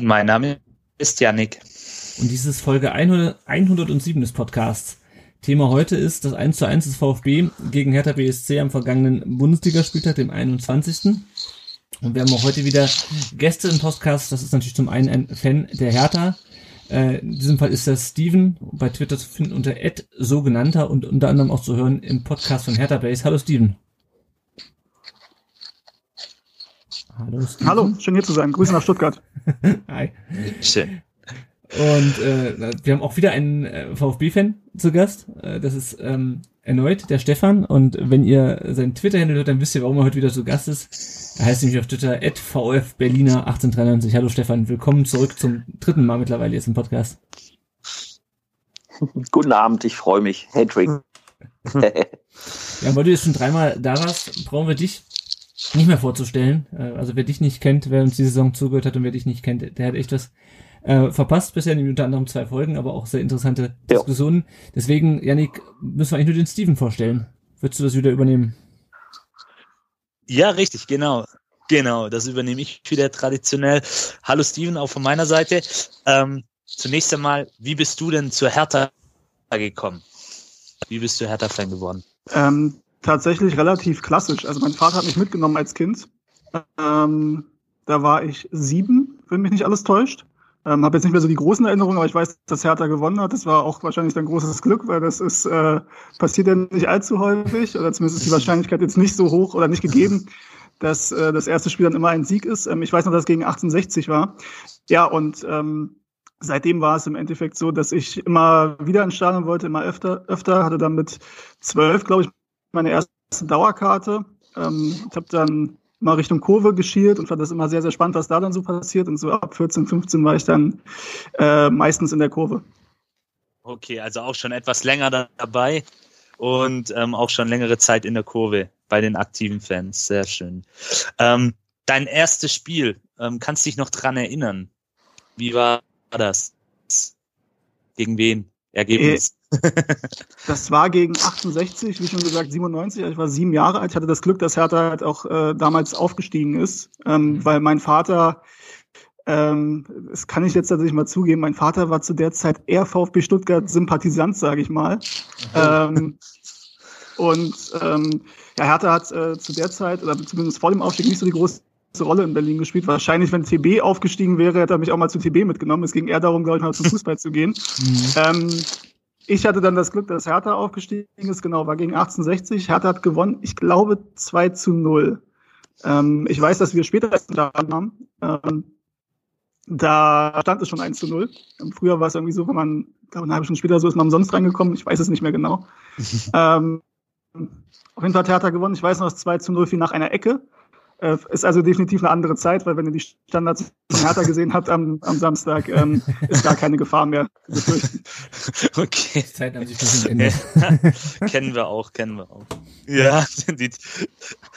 Mein Name ist Yannick. Und dies ist Folge 100, 107 des Podcasts. Thema heute ist das 1 zu 1 des VfB gegen Hertha BSC am vergangenen Bundesligaspieltag, dem 21. Und wir haben auch heute wieder Gäste im Podcast. Das ist natürlich zum einen ein Fan der Hertha. Äh, in diesem Fall ist das Steven, bei Twitter zu finden unter sogenannter und unter anderem auch zu hören im Podcast von Hertha Base. Hallo Steven. Hallo, Steven. Hallo, schön hier zu sein. Grüße nach Stuttgart. Hi. Schön. Und äh, wir haben auch wieder einen äh, VfB-Fan zu Gast. Äh, das ist ähm, erneut der Stefan. Und wenn ihr seinen Twitter-Handle hört, dann wisst ihr, warum er heute wieder zu Gast ist. Er heißt nämlich auf Twitter @vfberliner1893. Hallo Stefan, willkommen zurück zum dritten Mal mittlerweile jetzt im Podcast. Guten Abend, ich freue mich. Hattrick. ja, weil du jetzt schon dreimal da warst, brauchen wir dich nicht mehr vorzustellen. Äh, also wer dich nicht kennt, wer uns die Saison zugehört hat und wer dich nicht kennt, der hat echt was äh, verpasst bisher, nämlich unter anderem zwei Folgen, aber auch sehr interessante ja. Diskussionen. Deswegen, Yannick, müssen wir eigentlich nur den Steven vorstellen. Würdest du das wieder übernehmen? Ja, richtig, genau. Genau, das übernehme ich wieder traditionell. Hallo Steven, auch von meiner Seite. Ähm, zunächst einmal, wie bist du denn zur Hertha gekommen? Wie bist du Hertha-Fan geworden? Ähm, tatsächlich relativ klassisch. Also mein Vater hat mich mitgenommen als Kind. Ähm, da war ich sieben, wenn mich nicht alles täuscht. Ähm, habe jetzt nicht mehr so die großen Erinnerungen, aber ich weiß, dass Hertha gewonnen hat. Das war auch wahrscheinlich ein großes Glück, weil das ist äh, passiert ja nicht allzu häufig oder zumindest ist die Wahrscheinlichkeit jetzt nicht so hoch oder nicht gegeben, dass äh, das erste Spiel dann immer ein Sieg ist. Ähm, ich weiß noch, dass es gegen 1860 war. Ja, und ähm, seitdem war es im Endeffekt so, dass ich immer wieder ins Stadion wollte, immer öfter, öfter, hatte dann mit zwölf, glaube ich, meine erste Dauerkarte. Ähm, ich habe dann mal Richtung Kurve geschielt und fand das immer sehr, sehr spannend, was da dann so passiert. Und so ab 14, 15 war ich dann äh, meistens in der Kurve. Okay, also auch schon etwas länger dabei und ähm, auch schon längere Zeit in der Kurve bei den aktiven Fans. Sehr schön. Ähm, dein erstes Spiel, ähm, kannst dich noch dran erinnern? Wie war das? Gegen wen? Ergebnis? Das war gegen 68, wie schon gesagt, 97. Ich war sieben Jahre alt. Ich hatte das Glück, dass Hertha halt auch äh, damals aufgestiegen ist, ähm, mhm. weil mein Vater, ähm, das kann ich jetzt tatsächlich mal zugeben, mein Vater war zu der Zeit eher VfB Stuttgart Sympathisant, sage ich mal. Ähm, und ähm, ja, Hertha hat äh, zu der Zeit, oder zumindest vor dem Aufstieg, nicht so die große Rolle in Berlin gespielt. Wahrscheinlich, wenn TB aufgestiegen wäre, hätte er mich auch mal zu TB mitgenommen. Es ging eher darum, glaube ich, mal zum Fußball zu gehen. Mhm. Ähm, ich hatte dann das Glück, dass Hertha aufgestiegen ist, genau, war gegen 1860. Hertha hat gewonnen, ich glaube 2 zu 0. Ähm, ich weiß, dass wir später da haben. Ähm, da stand es schon 1 zu 0. Ähm, früher war es irgendwie so, wenn man, glaube eine halbe Stunde später so ist man umsonst reingekommen. Ich weiß es nicht mehr genau. ähm, auf jeden Fall hat Hertha gewonnen. Ich weiß noch, dass 2 zu 0 fiel nach einer Ecke. Äh, ist also definitiv eine andere Zeit, weil wenn ihr die Standards von Hertha gesehen habt am, am Samstag, ähm, ist gar keine Gefahr mehr. Okay. Die Zeit haben sich ein bisschen kennen wir auch, kennen wir auch. Ja, die,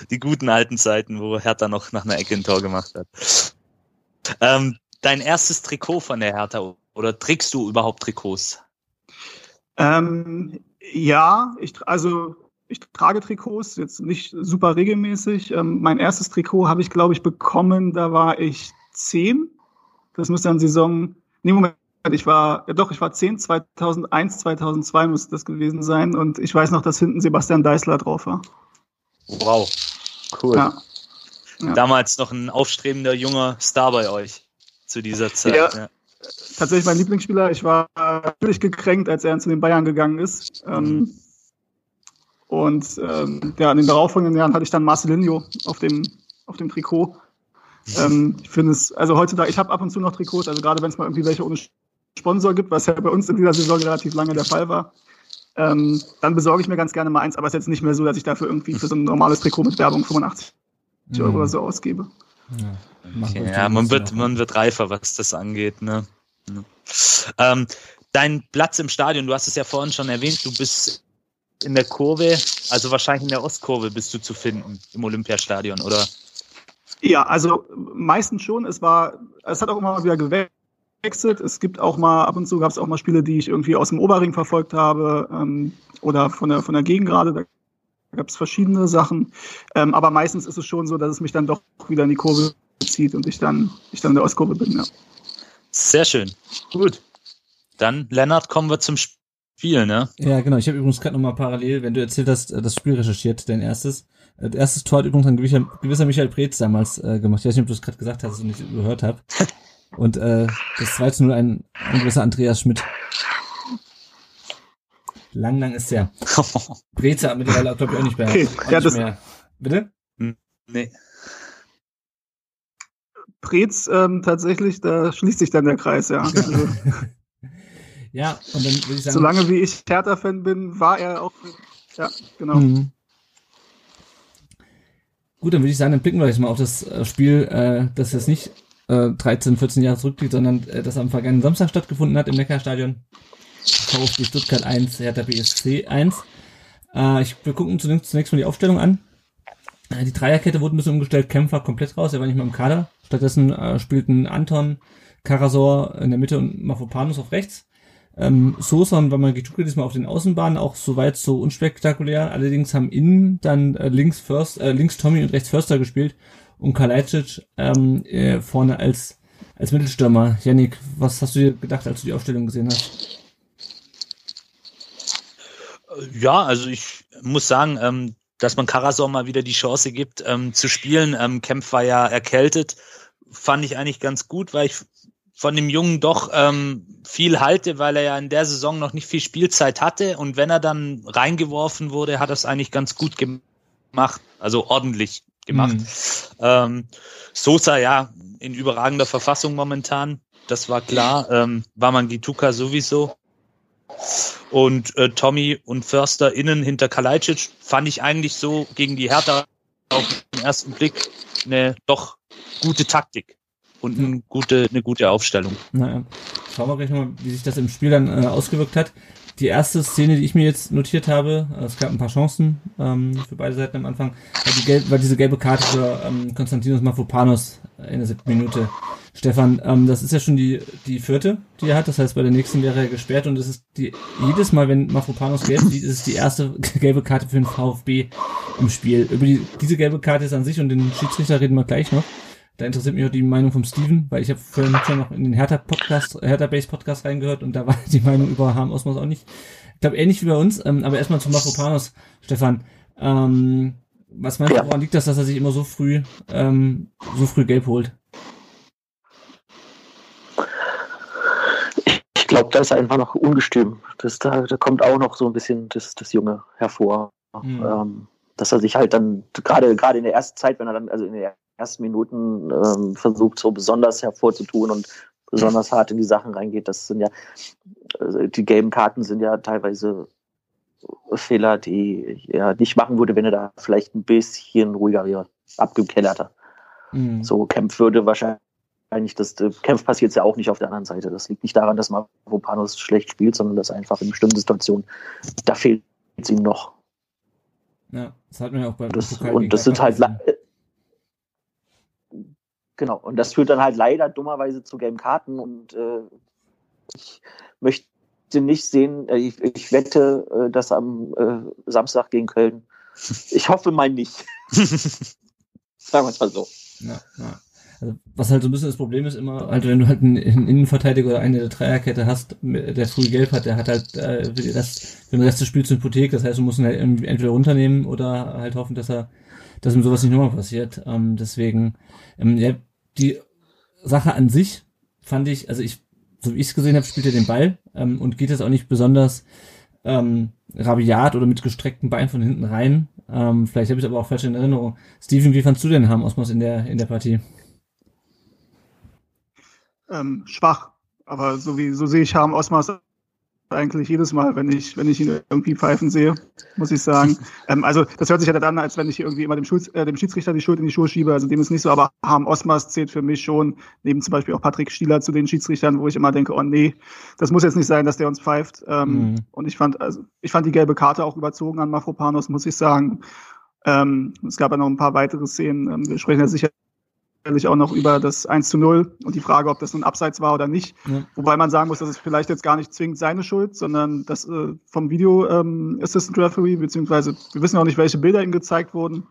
die guten alten Zeiten, wo Hertha noch nach einer Ecke ein Tor gemacht hat. Ähm, dein erstes Trikot von der Hertha oder trägst du überhaupt Trikots? Ähm, ja, ich, also ich trage Trikots, jetzt nicht super regelmäßig. Ähm, mein erstes Trikot habe ich, glaube ich, bekommen, da war ich zehn. Das müsste dann Saison, nee, Moment, ich war, ja doch, ich war zehn, 2001, 2002 müsste das gewesen sein. Und ich weiß noch, dass hinten Sebastian Deißler drauf war. Wow, cool. Ja. Ja. Damals noch ein aufstrebender junger Star bei euch zu dieser Zeit. Ja. ja. Tatsächlich mein Lieblingsspieler. Ich war natürlich gekränkt, als er zu den Bayern gegangen ist. Ähm, mhm. Und ähm, ja, in den darauffolgenden Jahren hatte ich dann Marcelinho auf dem, auf dem Trikot. Ähm, ich finde es, also heutzutage, ich habe ab und zu noch Trikots, also gerade wenn es mal irgendwie welche ohne Sponsor gibt, was ja bei uns in dieser Saison relativ lange der Fall war, ähm, dann besorge ich mir ganz gerne mal eins, aber es ist jetzt nicht mehr so, dass ich dafür irgendwie für so ein normales Trikot mit Werbung 85 mhm. Euro oder so ausgebe. Ja, okay, ja man wird, man wird reifer, was das angeht. Ne? Ähm, dein Platz im Stadion, du hast es ja vorhin schon erwähnt, du bist in der Kurve, also wahrscheinlich in der Ostkurve bist du zu finden im Olympiastadion, oder? Ja, also meistens schon. Es war, es hat auch immer mal wieder gewechselt. Es gibt auch mal, ab und zu gab es auch mal Spiele, die ich irgendwie aus dem Oberring verfolgt habe ähm, oder von der, von der Gegend gerade. Da gab es verschiedene Sachen. Ähm, aber meistens ist es schon so, dass es mich dann doch wieder in die Kurve zieht und ich dann, ich dann in der Ostkurve bin, ja. Sehr schön. Gut. Dann, Lennart, kommen wir zum Spiel, ne? Ja, genau. Ich habe übrigens gerade nochmal parallel, wenn du erzählt hast, äh, das Spiel recherchiert, dein erstes. Äh, das erste Tor hat übrigens ein gewisser, gewisser Michael Preetz damals äh, gemacht. Ich weiß nicht, ob du es gerade gesagt hast und nicht gehört habe. Und äh, das 2 zu 0 ein, ein gewisser Andreas Schmidt. Lang, lang ist der. Breze mittlerweile, glaube ich, auch nicht mehr. Okay. Auch ja, nicht das mehr. Bitte? Nee. Preetz ähm, tatsächlich, da schließt sich dann der Kreis, ja. Also, ja, und dann würde ich sagen. Solange wie ich Hertha-Fan bin, war er auch. Ja, genau. Mhm. Gut, dann würde ich sagen, dann blicken wir jetzt mal auf das äh, Spiel, äh, das jetzt nicht äh, 13, 14 Jahre zurückliegt, sondern äh, das am vergangenen Samstag stattgefunden hat im Neckarstadion. VfB Stuttgart 1, Hertha BSC 1. Äh, ich, wir gucken zunächst, zunächst mal die Aufstellung an. Äh, die Dreierkette wurde ein bisschen umgestellt, Kämpfer komplett raus, er war nicht mehr im Kader. Stattdessen äh, spielten Anton, Karasor in der Mitte und Mafopanus auf rechts. Ähm, Sosa und Wamagituke diesmal auf den Außenbahnen, auch soweit so unspektakulär. Allerdings haben innen dann äh, links First, äh, links Tommy und rechts Förster gespielt und Kalajdzic ähm, äh, vorne als als Mittelstürmer. Yannick, was hast du dir gedacht, als du die Aufstellung gesehen hast? Ja, also ich muss sagen, ähm, dass man Karasor mal wieder die Chance gibt, ähm, zu spielen. Ähm, Kempf war ja erkältet, fand ich eigentlich ganz gut, weil ich von dem Jungen doch ähm, viel halte, weil er ja in der Saison noch nicht viel Spielzeit hatte und wenn er dann reingeworfen wurde, hat er es eigentlich ganz gut gemacht, also ordentlich gemacht. Mhm. Ähm, Sosa ja in überragender Verfassung momentan, das war klar. Ähm, war man Gituka sowieso. Und äh, Tommy und Förster innen hinter Kalajdzic fand ich eigentlich so gegen die Hertha auf den ersten Blick eine doch gute Taktik und eine gute, eine gute Aufstellung. Naja, schauen wir gleich nochmal, wie sich das im Spiel dann äh, ausgewirkt hat. Die erste Szene, die ich mir jetzt notiert habe, äh, es gab ein paar Chancen ähm, für beide Seiten am Anfang, war, die gelb, war diese gelbe Karte für ähm, Konstantinos Mafopanos in der siebten Minute. Stefan, ähm, das ist ja schon die, die vierte, die er hat. Das heißt, bei der nächsten wäre er gesperrt und es ist die, jedes Mal, wenn Mafopanos gelb sieht, ist es die erste gelbe Karte für den VfB im Spiel. Über die, diese gelbe Karte ist an sich und den Schiedsrichter reden wir gleich noch. Da interessiert mich auch die Meinung vom Steven, weil ich habe vorhin schon noch in den Hertha Podcast, Hertha Base Podcast reingehört und da war die Meinung über Harm Osmos auch nicht. Ich glaube ähnlich wie bei uns, ähm, aber erstmal zu Mafropanos, Stefan. Ähm, was meinst du, woran liegt das, dass er sich immer so früh, ähm, so früh gelb holt? Ich glaube, da ist er einfach noch ungestüm. Das, da, da kommt auch noch so ein bisschen das, das Junge hervor. Mhm. Ähm, dass er sich halt dann, gerade gerade in der ersten Zeit, wenn er dann, also in der ersten Minuten ähm, versucht, so besonders hervorzutun und besonders hart in die Sachen reingeht. Das sind ja, also die gelben Karten sind ja teilweise Fehler, die er nicht machen würde, wenn er da vielleicht ein bisschen ruhiger wäre, abgekellerter. Mhm. So Kempf würde wahrscheinlich, das Kempf passiert es ja auch nicht auf der anderen Seite. Das liegt nicht daran, dass Mavropanos schlecht spielt, sondern dass einfach in bestimmten Situationen, da fehlt es ihm noch. Ja, das hat man ja auch bei das, Und das sind halt, Genau, und das führt dann halt leider dummerweise zu gelben Karten und äh, ich möchte nicht sehen, äh, ich, ich wette, äh, dass am äh, Samstag gegen Köln. Ich hoffe mal nicht. Sagen wir es mal so. Ja, ja. Also, was halt so ein bisschen das Problem ist immer, halt, wenn du halt einen, einen Innenverteidiger oder eine der Dreierkette hast, der früh gelb hat, der hat halt äh, für, den Rest, des Spiels eine Hypothek, das heißt, du musst ihn halt entweder runternehmen oder halt hoffen, dass er, dass ihm sowas nicht nochmal passiert. Ähm, deswegen, ähm, ja, die Sache an sich fand ich, also ich, so wie ich es gesehen habe, spielt er den Ball ähm, und geht jetzt auch nicht besonders ähm, rabiat oder mit gestreckten Beinen von hinten rein. Ähm, vielleicht habe ich aber auch falsch in Erinnerung. Steven, wie fandst du den Ham Osmos in der in der Partie? Ähm, schwach, aber so wie so sehe ich Harm Osmos eigentlich jedes Mal, wenn ich, wenn ich ihn irgendwie pfeifen sehe, muss ich sagen. ähm, also das hört sich ja dann an, als wenn ich irgendwie immer dem, Schul äh, dem Schiedsrichter die Schuld in die Schuhe schiebe. Also dem ist nicht so, aber Harm Osmers zählt für mich schon, neben zum Beispiel auch Patrick Stieler zu den Schiedsrichtern, wo ich immer denke, oh nee, das muss jetzt nicht sein, dass der uns pfeift. Ähm, mhm. Und ich fand, also ich fand die gelbe Karte auch überzogen an Mafropanos, muss ich sagen. Ähm, es gab ja noch ein paar weitere Szenen. Ähm, wir sprechen ja sicher sicherlich auch noch über das 1 zu 0 und die Frage, ob das nun Abseits war oder nicht. Ja. Wobei man sagen muss, das ist vielleicht jetzt gar nicht zwingend seine Schuld, sondern das äh, vom Video ähm, Assistant Referee, beziehungsweise wir wissen auch nicht, welche Bilder ihm gezeigt wurden.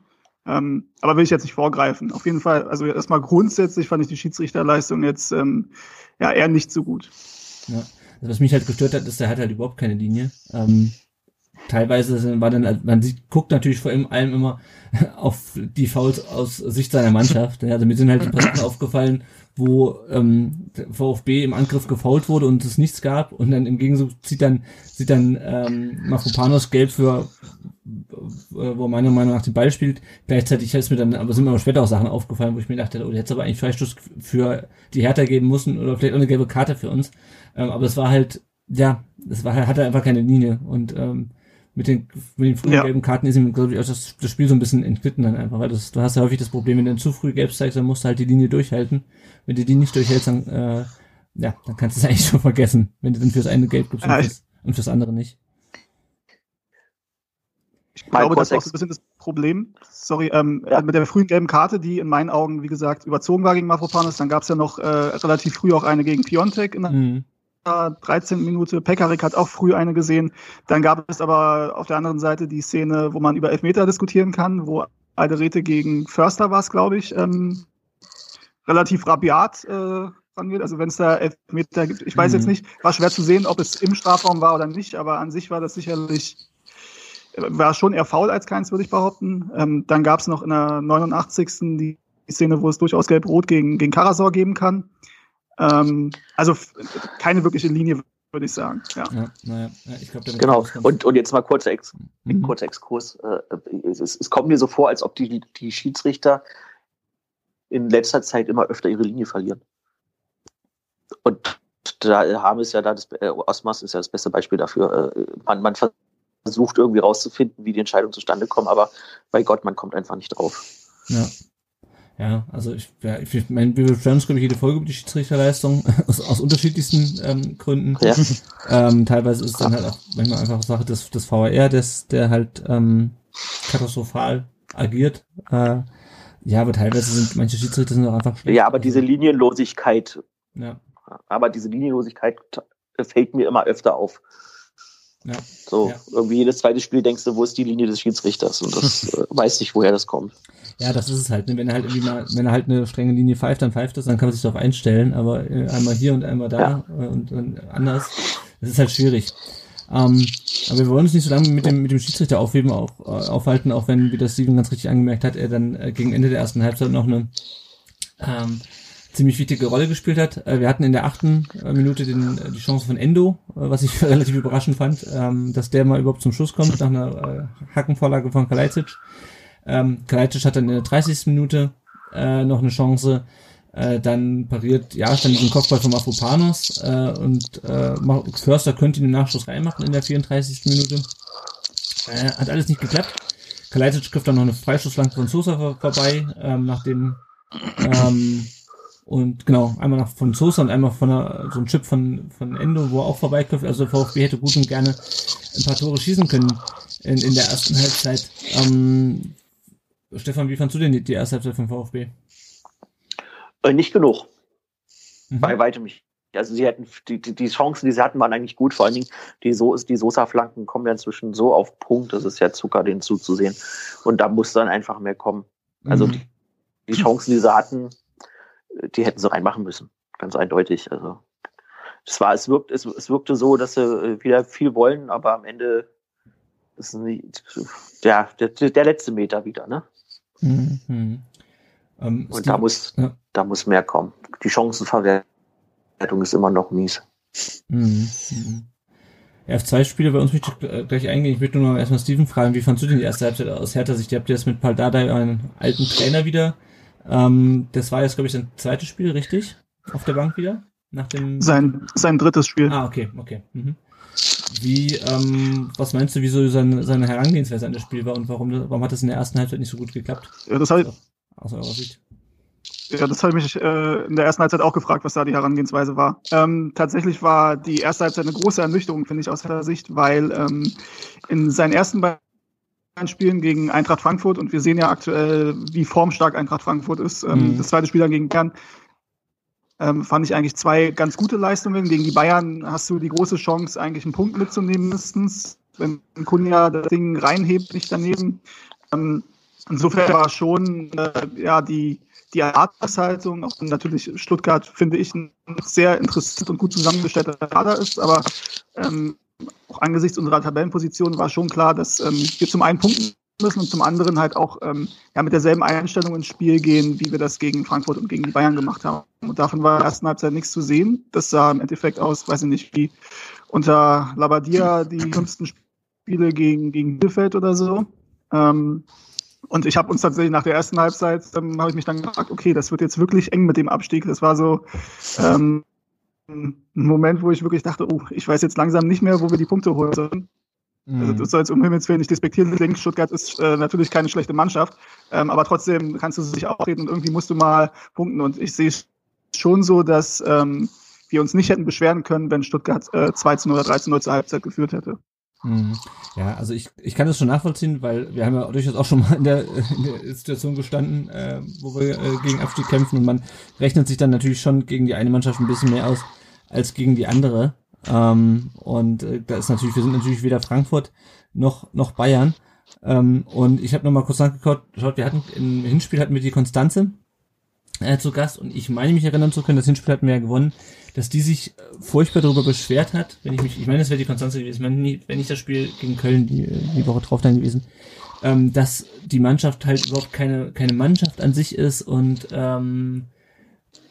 Ähm, aber will ich jetzt nicht vorgreifen. Auf jeden Fall, also erstmal grundsätzlich fand ich die Schiedsrichterleistung jetzt ähm, ja eher nicht so gut. Ja. Also was mich halt gestört hat, ist, der hat halt überhaupt keine Linie. Ähm, teilweise war dann, man sieht, guckt natürlich vor allem immer auf die Fouls aus Sicht seiner Mannschaft. Also mir sind halt die Passagen aufgefallen, wo ähm, VfB im Angriff gefault wurde und es nichts gab und dann im Gegenzug sieht dann sieht dann ähm, Mafropanos gelb für äh, wo meiner Meinung nach den Ball spielt. Gleichzeitig ist mir dann, aber sind mir aber später auch Sachen aufgefallen, wo ich mir dachte, oh, jetzt aber eigentlich Freistoß für die Hertha geben müssen oder vielleicht auch eine gelbe Karte für uns. Ähm, aber es war halt, ja, es war, hatte einfach keine Linie und ähm, mit den, mit den frühen ja. gelben Karten ist ihm, glaube ich, auch das, das Spiel so ein bisschen entglitten dann einfach, weil das, du hast ja häufig das Problem, wenn du zu früh gelb zeigst, dann musst du halt die Linie durchhalten. Wenn du die nicht durchhältst, dann, äh, ja, dann kannst du es eigentlich schon vergessen, wenn du dann fürs eine gelb gibst und, fürs, und fürs andere nicht. Ich glaube, das ist auch so ein bisschen das Problem. Sorry, ähm, ja. mit der frühen gelben Karte, die in meinen Augen, wie gesagt, überzogen war gegen Mavropanos. Dann gab es ja noch äh, relativ früh auch eine gegen Piontek in der mhm. 13. Minute. Pekarik hat auch früh eine gesehen. Dann gab es aber auf der anderen Seite die Szene, wo man über Elfmeter diskutieren kann, wo Alderete gegen Förster war es, glaube ich, ähm, relativ rabiat äh, rangeht. Also wenn es da Elfmeter gibt, ich weiß mhm. jetzt nicht, war schwer zu sehen, ob es im Strafraum war oder nicht, aber an sich war das sicherlich war schon eher faul als keins, würde ich behaupten. Ähm, dann gab es noch in der 89. die Szene, wo es durchaus gelb-rot gegen, gegen Karasor geben kann. Ähm, also keine wirkliche Linie, würde ich sagen. Ja. ja, naja, ich glaub, genau. Und, und jetzt mal kurzer, Ex mhm. kurzer Exkurs. Äh, es, es, kommt mir so vor, als ob die, die Schiedsrichter in letzter Zeit immer öfter ihre Linie verlieren. Und da haben es ja da, das, äh, Osmas ist ja das beste Beispiel dafür. Äh, man, man versucht irgendwie rauszufinden, wie die Entscheidungen zustande kommen, aber bei Gott, man kommt einfach nicht drauf. Ja. Ja, also ich, ja, ich meine, wir beschweren uns, glaube ich, jede Folge über die Schiedsrichterleistung aus, aus unterschiedlichsten ähm, Gründen. Ja. Ähm, teilweise ist es dann halt auch manchmal einfach Sache des, des VAR, des, der halt ähm, katastrophal agiert. Äh, ja, aber teilweise sind manche Schiedsrichter sind auch einfach schlecht. Ja, aber diese also Linienlosigkeit, ja. aber diese Linienlosigkeit fällt mir immer öfter auf. Ja. So, ja. irgendwie jedes zweite Spiel denkst du, wo ist die Linie des Schiedsrichters? Und das äh, weiß nicht, woher das kommt. Ja, das ist es halt. Ne? Wenn er halt irgendwie mal, wenn er halt eine strenge Linie pfeift, dann pfeift das, dann kann man sich darauf einstellen, aber äh, einmal hier und einmal da ja. und, und anders, das ist halt schwierig. Ähm, aber wir wollen uns nicht so lange mit dem, mit dem Schiedsrichter aufheben, auch, äh, aufhalten, auch wenn, wie das Steven ganz richtig angemerkt hat, er dann äh, gegen Ende der ersten Halbzeit noch eine ähm, ziemlich wichtige Rolle gespielt hat. Äh, wir hatten in der achten äh, Minute den, äh, die Chance von Endo, was ich relativ überraschend fand, ähm, dass der mal überhaupt zum Schuss kommt nach einer Hackenvorlage von Kalajdzic. Ähm, Kalajdzic hat dann in der 30. Minute noch eine Chance, dann pariert ja dann diesen Kopfball von Afropanos und Förster könnte im Nachschuss reinmachen in der 34. Minute. hat alles nicht geklappt. Kalajdzic trifft dann noch eine Freischussflanke von Sosa vorbei, ähm, nachdem ähm, und genau, einmal noch von Sosa und einmal von einer, so ein Chip von, von Endo, wo er auch vorbeiköpft. Also VfB hätte gut und gerne ein paar Tore schießen können in, in der ersten Halbzeit. Ähm, Stefan, wie fandst du denn die, die erste Halbzeit vom VfB? Äh, nicht genug. Mhm. Bei weitem nicht. Also sie hätten die, die, die Chancen, die sie hatten, waren eigentlich gut. Vor allen Dingen die, so die Sosa-Flanken kommen ja inzwischen so auf Punkt, das ist ja Zucker, den zuzusehen. Und da muss dann einfach mehr kommen. Also mhm. die, die Chancen, die sie hatten, die hätten sie reinmachen müssen. Ganz eindeutig. Also es war, es wirkt, es, es wirkte so, dass sie äh, wieder viel wollen, aber am Ende ist nicht, ja, der, der letzte Meter wieder, ne? Mhm. Um, ähm, Und da muss, ja. da muss mehr kommen. Die Chancenverwertung ist immer noch mies. Mhm. Mhm. Ja, auf zwei Spiele bei uns möchte ich gleich eingehen. Ich möchte nur noch erstmal Steven fragen, wie fandst du denn die erste Halbzeit aus Hertha Sicht? Ihr habt jetzt mit Paldada einen alten Trainer wieder ähm, das war jetzt, glaube ich, sein zweites Spiel, richtig? Auf der Bank wieder? Nach dem Sein, sein drittes Spiel. Ah, okay, okay. Mhm. Wie, ähm, was meinst du, wieso seine, seine Herangehensweise an das Spiel war und warum, warum hat das in der ersten Halbzeit nicht so gut geklappt? Ja, das habe Aus eurer Sicht. ja, das hab ich mich äh, in der ersten Halbzeit auch gefragt, was da die Herangehensweise war. Ähm, tatsächlich war die erste Halbzeit eine große Ernüchterung, finde ich, aus der Sicht, weil ähm, in seinen ersten beiden Spielen gegen Eintracht Frankfurt und wir sehen ja aktuell, wie formstark Eintracht Frankfurt ist. Ähm, Mhm. Das zweite Spiel dann gegen Bern ähm, fand ich eigentlich zwei ganz gute Leistungen. Gegen die Bayern hast du die große Chance, eigentlich einen Punkt mitzunehmen mindestens. Wenn Kunja das Ding reinhebt, nicht daneben. Ähm, insofern war schon äh, ja die die Erwartungshaltung, auch wenn natürlich Stuttgart, finde ich, ein sehr interessant und gut zusammengestellter Kader ist, aber ähm, auch angesichts unserer Tabellenposition war schon klar, dass ähm, wir zum einen punkten müssen und zum anderen halt auch ähm, ja, mit derselben Einstellung ins Spiel gehen, wie wir das gegen Frankfurt und gegen die Bayern gemacht haben. Und davon war in der ersten Halbzeit nichts zu sehen. Das sah im Endeffekt aus, weiß ich nicht, wie unter Labadia die fünften Spiele gegen, gegen Bielefeld oder so. Ähm, und ich habe uns tatsächlich nach der ersten Halbzeit, ähm, habe ich mich dann gefragt, okay, das wird jetzt wirklich eng mit dem Abstieg. Das war so ähm, ein Moment, wo ich wirklich dachte, oh, ich weiß jetzt langsam nicht mehr, wo wir die Punkte holen sollen. Also das soll jetzt um Himmels Willen nicht despektieren klingen. Stuttgart ist äh, natürlich keine schlechte Mannschaft, ähm, aber trotzdem kannst du sich auftreten und irgendwie musst du mal punkten. Und ich sehe schon so, dass ähm, wir uns nicht hätten beschweren können, wenn Stuttgart äh, 2 zu 0 oder 3 zu 0 zur Halbzeit geführt hätte. Mhm. Ja, also ich, ich kann das schon nachvollziehen, weil wir haben ja durchaus auch schon mal in der, in der Situation gestanden, äh, wo wir äh, gegen Abstieg kämpfen und man rechnet sich dann natürlich schon gegen die eine Mannschaft ein bisschen mehr aus als gegen die andere. Ähm, und äh, da ist natürlich, wir sind natürlich weder Frankfurt noch, noch Bayern. Ähm, und ich habe nochmal kurz nachgeschaut, wir hatten im Hinspiel hatten wir die Konstanze äh, zu Gast und ich meine mich erinnern zu können, das Hinspiel hatten wir ja gewonnen, dass die sich äh, furchtbar darüber beschwert hat, wenn ich mich, ich meine, das wäre die Konstanze gewesen, wenn nicht, wenn nicht das Spiel gegen Köln die, äh, die Woche drauf dann gewesen, ähm, dass die Mannschaft halt überhaupt keine, keine Mannschaft an sich ist und ähm,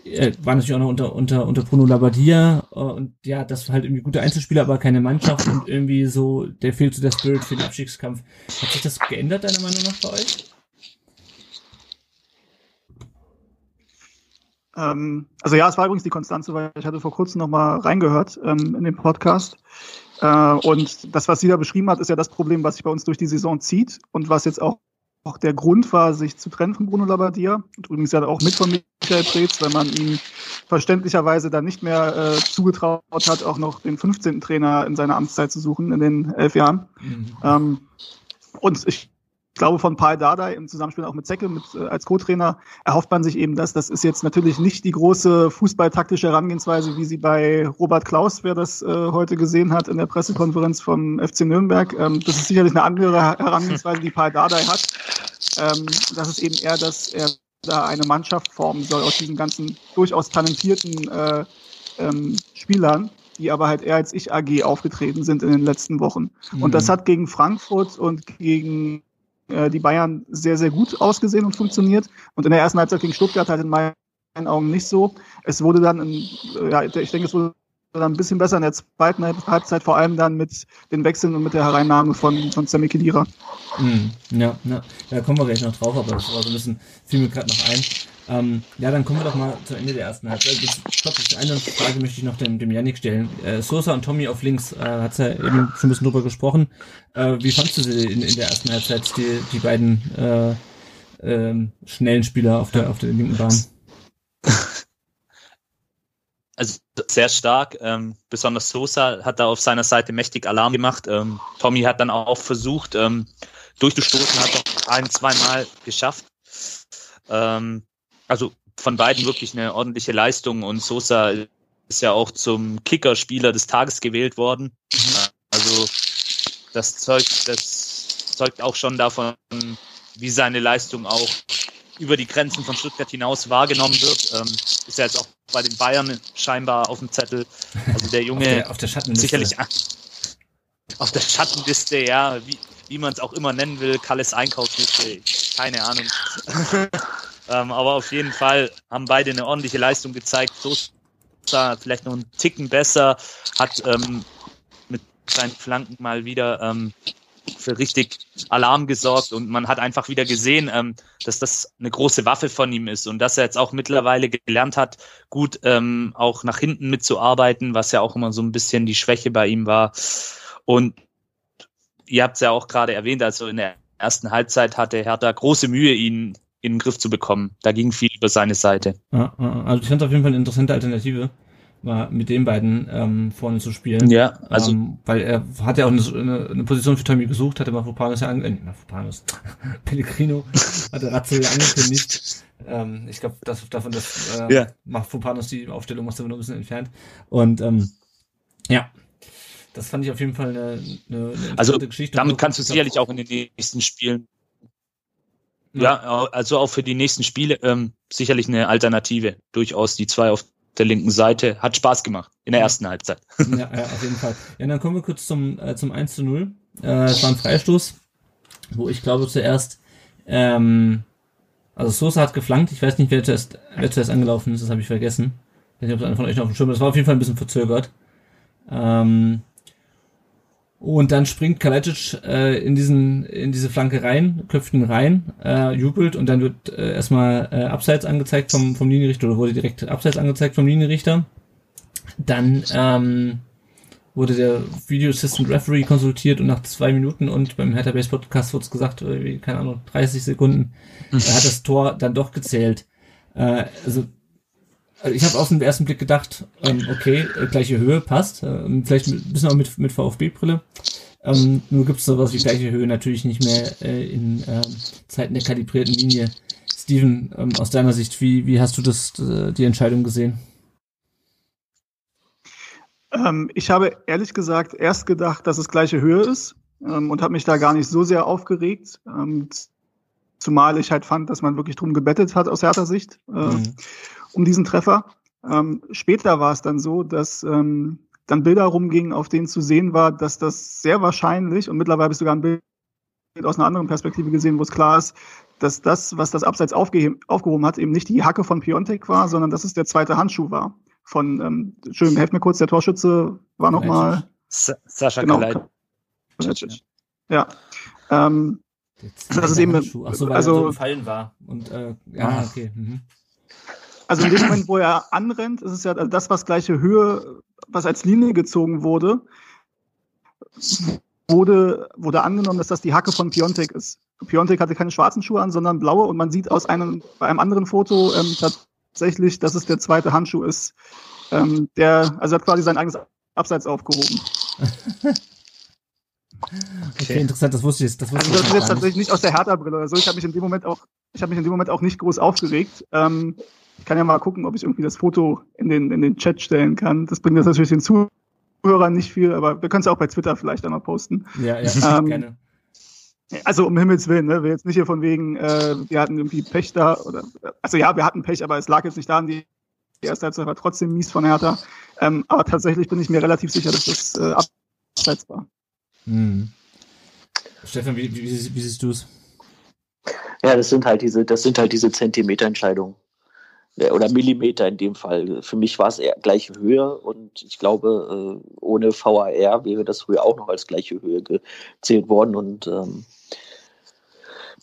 äh, war natürlich auch noch unter, unter, unter Bruno Labbadia äh, und ja, das halt irgendwie gute Einzelspieler, aber keine Mannschaft und irgendwie so, der fehlt so der Spirit für den Abstiegskampf. Hat sich das geändert, deiner Meinung nach, bei euch? Ähm, also ja, es war übrigens die Konstanze, weil ich hatte vor kurzem noch mal reingehört ähm, in den Podcast. Äh, und das, was sie da beschrieben hat, ist ja das Problem, was sich bei uns durch die Saison zieht und was jetzt auch, auch der Grund war, sich zu trennen von Bruno Labbadia. Und übrigens ja auch mit von Michael Preetz, weil man ihm verständlicherweise dann nicht mehr äh, zugetraut hat, auch noch den 15. Trainer in seiner Amtszeit zu suchen in den elf Jahren. Mhm. Ähm, und ich glaube, von Paul Dardai im Zusammenspiel auch mit Zecke mit, äh, als Co-Trainer erhofft man sich eben das. Das ist jetzt natürlich nicht die große fußballtaktische Herangehensweise, wie sie bei Robert Klaus, wer das äh, heute gesehen hat in der Pressekonferenz vom FC Nürnberg. Ähm, das ist sicherlich eine andere Herangehensweise, die Paul Dardai hat. Ähm, das ist eben eher, dass er da eine Mannschaft formen soll aus diesen ganzen durchaus talentierten äh, ähm, Spielern, die aber halt eher als Ich AG aufgetreten sind in den letzten Wochen. Mhm. Und das hat gegen Frankfurt und gegen äh, die Bayern sehr, sehr gut ausgesehen und funktioniert. Und in der ersten Halbzeit gegen Stuttgart halt in meinen Augen nicht so. Es wurde dann, in, äh, ja, ich denke, es wurde dann ein bisschen besser in der zweiten Halbzeit, vor allem dann mit den Wechseln und mit der Hereinnahme von, von Sammy Kedira. Mhm. Ja, ja, da kommen wir gleich noch drauf, aber das war so ein bisschen, fiel mir gerade noch ein. Ähm, ja, dann kommen wir doch mal zu Ende der ersten Halbzeit. Also, stopp, eine Frage möchte ich noch dem, dem Yannick stellen. Äh, Sosa und Tommy auf links, äh, hat's ja eben schon ein bisschen drüber gesprochen. Äh, wie fandst du sie in, in der ersten Halbzeit, die, die beiden äh, ähm, schnellen Spieler auf der, auf der linken Bahn? Also sehr stark. Ähm, besonders Sosa hat da auf seiner Seite mächtig Alarm gemacht. Ähm, Tommy hat dann auch versucht, ähm, durchzustoßen, hat auch ein, zweimal geschafft. Ähm, also von beiden wirklich eine ordentliche Leistung und Sosa ist ja auch zum Kicker-Spieler des Tages gewählt worden. Also das zeugt, das zeugt auch schon davon, wie seine Leistung auch über die Grenzen von Stuttgart hinaus wahrgenommen wird. Ähm, ist ja jetzt auch bei den Bayern scheinbar auf dem Zettel. Also der Junge auf der, auf der Schattenliste. sicherlich auf der Schattenliste, ja, wie, wie man es auch immer nennen will, Kalles Einkaufsliste, keine Ahnung. ähm, aber auf jeden Fall haben beide eine ordentliche Leistung gezeigt. Sosa vielleicht noch einen Ticken besser, hat ähm, mit seinen Flanken mal wieder ähm, für richtig Alarm gesorgt und man hat einfach wieder gesehen, ähm, dass das eine große Waffe von ihm ist und dass er jetzt auch mittlerweile gelernt hat, gut ähm, auch nach hinten mitzuarbeiten, was ja auch immer so ein bisschen die Schwäche bei ihm war. Und ihr habt es ja auch gerade erwähnt, also in der ersten Halbzeit hatte Hertha große Mühe, ihn in den Griff zu bekommen. Da ging viel über seine Seite. Ja, also ich fand es auf jeden Fall eine interessante Alternative war mit den beiden ähm, vorne zu spielen. Ja, also ähm, weil er hat ja auch eine, eine Position für Tommy gesucht, hatte Mafropanos ja angekündigt, äh, Mafropanos, Pellegrino hatte Ratzel ja angekündigt. Ähm, ich glaube, das, davon, dass äh, ja. Mafropanos die Aufstellung was aber noch ein bisschen entfernt. Und ähm, ja, das fand ich auf jeden Fall eine, eine, eine also, Geschichte. Damit kannst du sicherlich auch in den nächsten Spielen ja. also auch für die nächsten Spiele ähm, sicherlich eine Alternative. Durchaus die zwei auf der linken Seite. Hat Spaß gemacht in der ersten Halbzeit. Ja, ja auf jeden Fall. Ja, dann kommen wir kurz zum, äh, zum 1 zu 0. Äh, es war ein Freistoß, wo ich glaube zuerst, ähm, also Sosa hat geflankt. Ich weiß nicht, wer zuerst, wer zuerst angelaufen ist, das habe ich vergessen. Ich weiß nicht, ob es einer von euch noch auf dem Schirm ist. Das war auf jeden Fall ein bisschen verzögert. Ähm, und dann springt Kalajdzic äh, in diesen in diese Flanke rein, köpft ihn rein, äh, jubelt und dann wird äh, erstmal äh, abseits angezeigt vom vom Linienrichter oder wurde direkt abseits angezeigt vom Linienrichter. Dann ähm, wurde der Video Assistant Referee konsultiert und nach zwei Minuten und beim Hertha Base Podcast wurde es gesagt, äh, keine Ahnung, 30 Sekunden, äh, hat das Tor dann doch gezählt. Äh, also ich habe auf den ersten Blick gedacht, ähm, okay, äh, gleiche Höhe passt, äh, vielleicht ein bisschen auch mit, mit VfB-Brille. Ähm, nur gibt es sowas wie gleiche Höhe natürlich nicht mehr äh, in äh, Zeiten der kalibrierten Linie. Steven, ähm, aus deiner Sicht, wie, wie hast du das, äh, die Entscheidung gesehen? Ähm, ich habe ehrlich gesagt erst gedacht, dass es gleiche Höhe ist ähm, und habe mich da gar nicht so sehr aufgeregt. Ähm, zumal ich halt fand, dass man wirklich drum gebettet hat aus härter Sicht. Äh, mhm um diesen Treffer. Ähm, später war es dann so, dass ähm, dann Bilder rumgingen, auf denen zu sehen war, dass das sehr wahrscheinlich und mittlerweile ist sogar ein Bild aus einer anderen Perspektive gesehen, wo es klar ist, dass das, was das Abseits aufgehoben hat, eben nicht die Hacke von Piontek war, sondern dass es der zweite Handschuh war. Von, ähm, Entschuldigung, helft mir kurz, der Torschütze war nochmal. Sascha genau, Kalajdzic. Ja. Ähm, das ist eben, Ach so, weil also, er so gefallen war. Und, äh, ja, okay. Mhm. Also in dem Moment, wo er anrennt, ist es ja das, was gleiche Höhe, was als Linie gezogen wurde, wurde, wurde angenommen, dass das die Hacke von Piontek ist. Piontek hatte keine schwarzen Schuhe an, sondern blaue und man sieht aus einem, bei einem anderen Foto ähm, tatsächlich, dass es der zweite Handschuh ist. Ähm, der, also hat quasi sein eigenes Abseits aufgehoben. Okay. okay, interessant, das wusste ich jetzt. Das, wusste also das ist jetzt tatsächlich nicht aus der Hertha-Brille oder so. Ich habe mich in dem Moment auch, ich habe mich in dem Moment auch nicht groß aufgeregt. Ähm, ich kann ja mal gucken, ob ich irgendwie das Foto in den, in den Chat stellen kann. Das bringt das natürlich den Zuhörern nicht viel, aber wir können es auch bei Twitter vielleicht einmal posten. Ja, ja, ähm, gerne. Also um Himmels Willen, ne? wir jetzt nicht hier von wegen, äh, wir hatten irgendwie Pech da oder also ja, wir hatten Pech, aber es lag jetzt nicht daran, die, die erste Halbzeit war trotzdem mies von Hertha. Ähm, aber tatsächlich bin ich mir relativ sicher, dass das äh, abseits war. Hm. Stefan, wie, wie, wie siehst du es? Ja, das sind halt diese, das sind halt diese Zentimeterentscheidungen. Äh, oder Millimeter in dem Fall. Für mich war es eher gleiche Höhe und ich glaube, äh, ohne VAR wäre das früher auch noch als gleiche Höhe gezählt worden und ähm,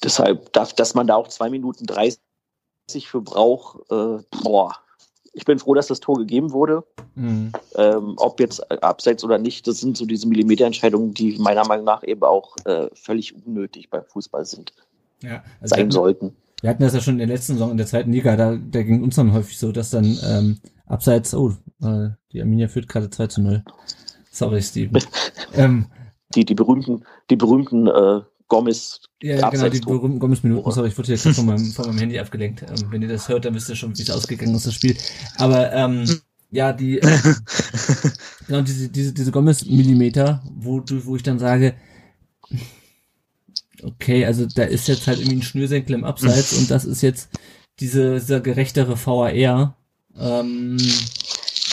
deshalb, darf, dass man da auch zwei Minuten 30 für braucht, äh, boah, ich bin froh, dass das Tor gegeben wurde. Mhm. Ähm, ob jetzt abseits oder nicht, das sind so diese Millimeterentscheidungen, die meiner Meinung nach eben auch äh, völlig unnötig beim Fußball sind. Ja, also sein sollten. Wir hatten das ja schon in der letzten Saison in der zweiten Liga, da, da ging uns dann häufig so, dass dann ähm, abseits, oh, äh, die Arminia führt gerade 2 zu 0. Sorry, Steven. ähm, die, die berühmten, die berühmten äh, Gomez. Ja, genau, die berühmten Gomez-Minuten. Sorry, ich wurde jetzt von meinem, von meinem Handy abgelenkt. Ähm, wenn ihr das hört, dann wisst ihr schon, wie es ausgegangen ist, das Spiel. Aber ähm, ja, die äh, genau diese, diese, diese Gomez-Millimeter, wo, wo ich dann sage, okay, also da ist jetzt halt irgendwie ein Schnürsenkel im Abseits und das ist jetzt diese, dieser gerechtere VAR. Ähm,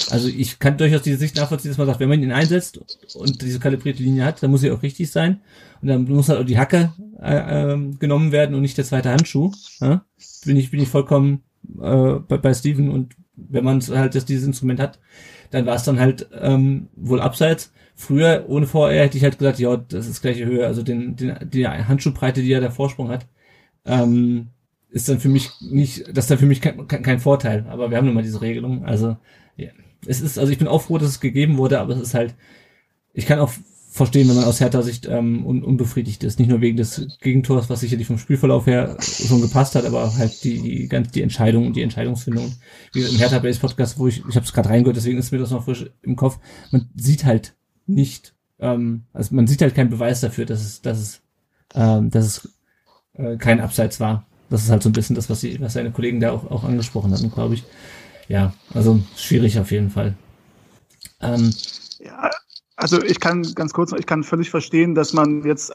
also ich kann durchaus diese Sicht nachvollziehen, dass man sagt, wenn man ihn einsetzt und diese kalibrierte Linie hat, dann muss sie auch richtig sein. Und dann muss halt auch die Hacke äh, äh, genommen werden und nicht der zweite Handschuh. Ja? Bin ich bin ich vollkommen äh, bei, bei Steven und wenn man halt das, dieses Instrument hat, dann war es dann halt ähm, wohl abseits. Früher, ohne VR, hätte ich halt gesagt, ja, das ist gleiche Höhe, also den, den, die Handschuhbreite, die ja der Vorsprung hat, ähm, ist dann für mich nicht, das ist dann für mich kein, kein Vorteil. Aber wir haben nun mal diese Regelung. Also, ja. es ist, also ich bin auch froh, dass es gegeben wurde, aber es ist halt, ich kann auch verstehen, wenn man aus härter Sicht ähm, un unbefriedigt ist. Nicht nur wegen des Gegentors, was sicherlich vom Spielverlauf her schon gepasst hat, aber halt die, die ganz die Entscheidung und die Entscheidungsfindung. Wie im Hertha Base Podcast, wo ich, ich habe es gerade reingehört, deswegen ist mir das noch frisch im Kopf. Man sieht halt nicht, ähm, also man sieht halt keinen Beweis dafür, dass es, dass es, ähm, dass es äh, kein Abseits war. Das ist halt so ein bisschen das, was, sie, was seine Kollegen da auch, auch angesprochen hatten, glaube ich. Ja, also schwierig auf jeden Fall. Ähm, ja, also ich kann ganz kurz, ich kann völlig verstehen, dass man jetzt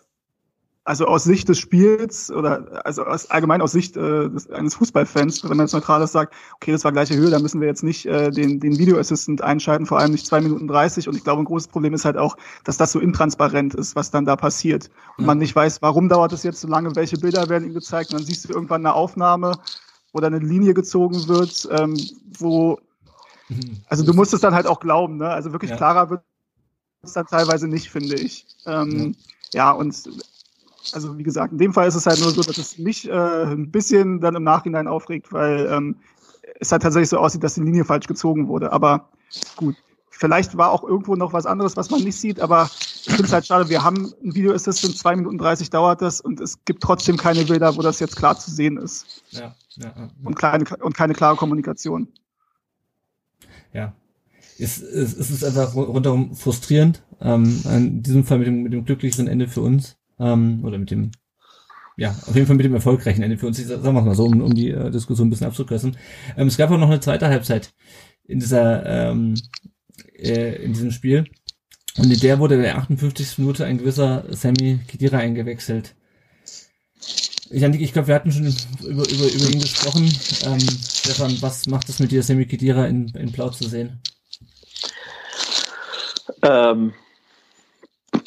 also aus Sicht des Spiels oder also aus, allgemein aus Sicht äh, des, eines Fußballfans, wenn man jetzt neutrales sagt, okay, das war gleiche Höhe, dann müssen wir jetzt nicht äh, den, den Video Assistant einschalten, vor allem nicht zwei Minuten dreißig. Und ich glaube, ein großes Problem ist halt auch, dass das so intransparent ist, was dann da passiert. Und ja. man nicht weiß, warum dauert es jetzt so lange, welche Bilder werden ihm gezeigt. Und dann siehst du irgendwann eine Aufnahme, wo dann eine Linie gezogen wird, ähm, wo also du musst es dann halt auch glauben, ne? Also wirklich ja. klarer wird es dann teilweise nicht, finde ich. Ähm, ja. ja, und also wie gesagt, in dem Fall ist es halt nur so, dass es mich äh, ein bisschen dann im Nachhinein aufregt, weil ähm, es halt tatsächlich so aussieht, dass die Linie falsch gezogen wurde. Aber gut, vielleicht war auch irgendwo noch was anderes, was man nicht sieht, aber ich finde es halt schade, wir haben ein Video Assistant, zwei Minuten 30 dauert das und es gibt trotzdem keine Bilder, wo das jetzt klar zu sehen ist. Ja, ja, ja. Und, kleine, und keine klare Kommunikation. Ja. Es, es, es ist einfach rundherum frustrierend. Ähm, in diesem Fall mit dem, mit dem glücklicheren Ende für uns. Ähm, oder mit dem, ja, auf jeden Fall mit dem erfolgreichen Ende für uns. Sagen wir mal so, um, um die äh, Diskussion ein bisschen abzukürzen. Ähm, es gab auch noch eine zweite Halbzeit in dieser, ähm, äh, in diesem Spiel. Und in der wurde in der 58. Minute ein gewisser Sammy Kidira eingewechselt. Janik, ich glaube, wir hatten schon über, über, über ihn gesprochen. Ähm, Stefan, was macht es mit dir, Sammy Kidira in, in Blau zu sehen? Ähm,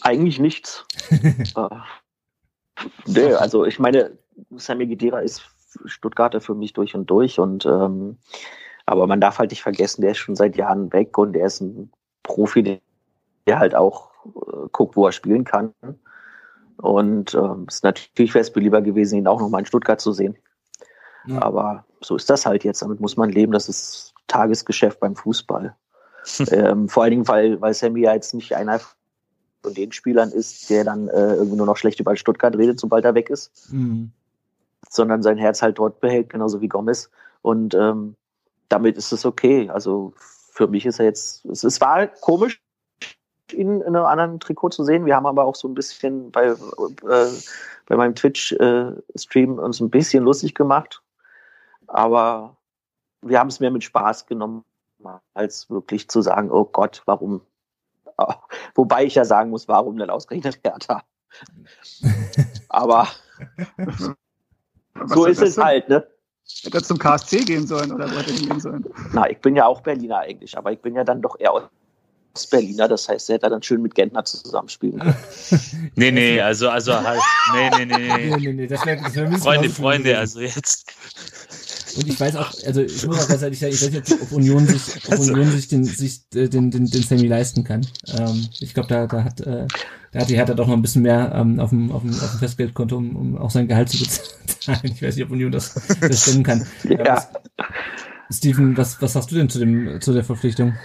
eigentlich nichts. äh, nee, also ich meine, Sammy Gedera ist Stuttgarter für mich durch und durch und ähm, aber man darf halt nicht vergessen, der ist schon seit Jahren weg und der ist ein Profi, der halt auch äh, guckt, wo er spielen kann. Und ähm, es natürlich wäre es lieber gewesen, ihn auch nochmal in Stuttgart zu sehen. Ja. Aber so ist das halt jetzt. Damit muss man leben. Das ist Tagesgeschäft beim Fußball. ähm, vor allen Dingen, weil, weil Sammy ja jetzt nicht einer von den Spielern ist, der dann äh, irgendwie nur noch schlecht über Stuttgart redet, sobald er weg ist. Mhm. Sondern sein Herz halt dort behält, genauso wie Gomez. Und ähm, damit ist es okay. Also für mich ist er jetzt, es, es war komisch, ihn in einem anderen Trikot zu sehen. Wir haben aber auch so ein bisschen bei, äh, bei meinem Twitch-Stream äh, uns ein bisschen lustig gemacht. Aber wir haben es mehr mit Spaß genommen, als wirklich zu sagen, oh Gott, warum Wobei ich ja sagen muss, warum denn ausgerechnet Hertha? Aber so ist es halt, ne? Hätte er zum KSC gehen sollen oder wo hätte er gehen sollen? Na, ich bin ja auch Berliner eigentlich, aber ich bin ja dann doch eher Berliner, das heißt, er hätte dann schön mit Gentner zusammenspielen können. nee, nee, also, also halt, nee, nee, nee, nee, nee, nee das wär, das wär Freunde, Freunde, also jetzt. Und ich weiß auch, also ich muss auch ganz ehrlich sagen, ich weiß nicht, ob Union sich, ob also. Union sich den, sich äh, den, den, den Sammy leisten kann. Ähm, ich glaube, da, da hat, äh, da hat die Hertha doch noch ein bisschen mehr ähm, auf, dem, auf, dem, auf dem Festgeldkonto, um, um auch sein Gehalt zu bezahlen. Ich weiß nicht, ob Union das, das stemmen kann. Ja. Was, Steven, was, was sagst du denn zu dem, zu der Verpflichtung?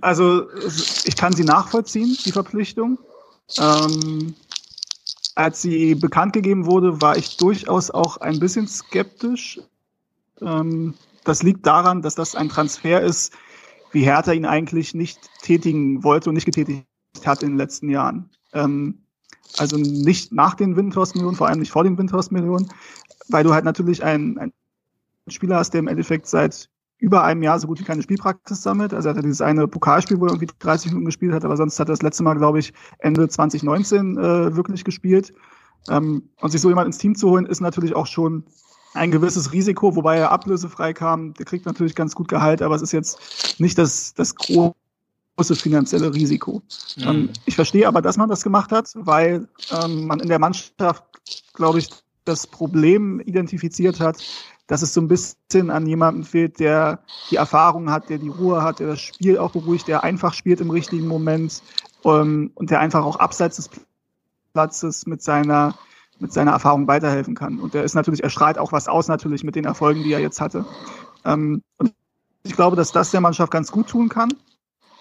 Also, ich kann sie nachvollziehen, die Verpflichtung. Ähm, als sie bekannt gegeben wurde, war ich durchaus auch ein bisschen skeptisch. Ähm, das liegt daran, dass das ein Transfer ist, wie Hertha ihn eigentlich nicht tätigen wollte und nicht getätigt hat in den letzten Jahren. Ähm, also nicht nach den Windhorst-Millionen, vor allem nicht vor den Windhorst-Millionen, weil du halt natürlich einen, einen Spieler hast, der im Endeffekt seit über einem Jahr so gut wie keine Spielpraxis sammelt. Also er hatte dieses eine Pokalspiel, wo er irgendwie 30 Minuten gespielt hat, aber sonst hat er das letzte Mal, glaube ich, Ende 2019 äh, wirklich gespielt. Ähm, und sich so jemand ins Team zu holen, ist natürlich auch schon ein gewisses Risiko, wobei er ablösefrei kam. Der kriegt natürlich ganz gut Gehalt, aber es ist jetzt nicht das, das große finanzielle Risiko. Mhm. Ähm, ich verstehe aber, dass man das gemacht hat, weil ähm, man in der Mannschaft, glaube ich, das Problem identifiziert hat, dass es so ein bisschen an jemandem fehlt, der die Erfahrung hat, der die Ruhe hat, der das Spiel auch beruhigt, der einfach spielt im richtigen Moment ähm, und der einfach auch abseits des Platzes mit seiner mit seiner Erfahrung weiterhelfen kann. Und der ist natürlich, er strahlt auch was aus natürlich mit den Erfolgen, die er jetzt hatte. Ähm, und ich glaube, dass das der Mannschaft ganz gut tun kann.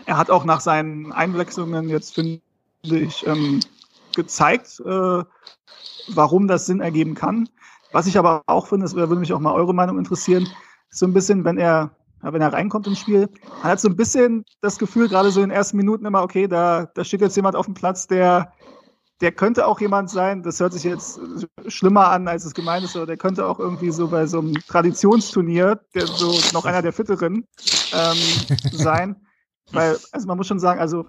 Er hat auch nach seinen Einwechslungen jetzt, finde ich, ähm, gezeigt, äh, warum das Sinn ergeben kann. Was ich aber auch finde, das würde mich auch mal eure Meinung interessieren, so ein bisschen, wenn er, wenn er reinkommt ins Spiel, man hat so ein bisschen das Gefühl, gerade so in den ersten Minuten immer, okay, da, da steht jetzt jemand auf dem Platz, der, der könnte auch jemand sein, das hört sich jetzt schlimmer an, als es gemeint ist, aber der könnte auch irgendwie so bei so einem Traditionsturnier, der so noch einer der Fitteren ähm, sein. Weil, also man muss schon sagen, also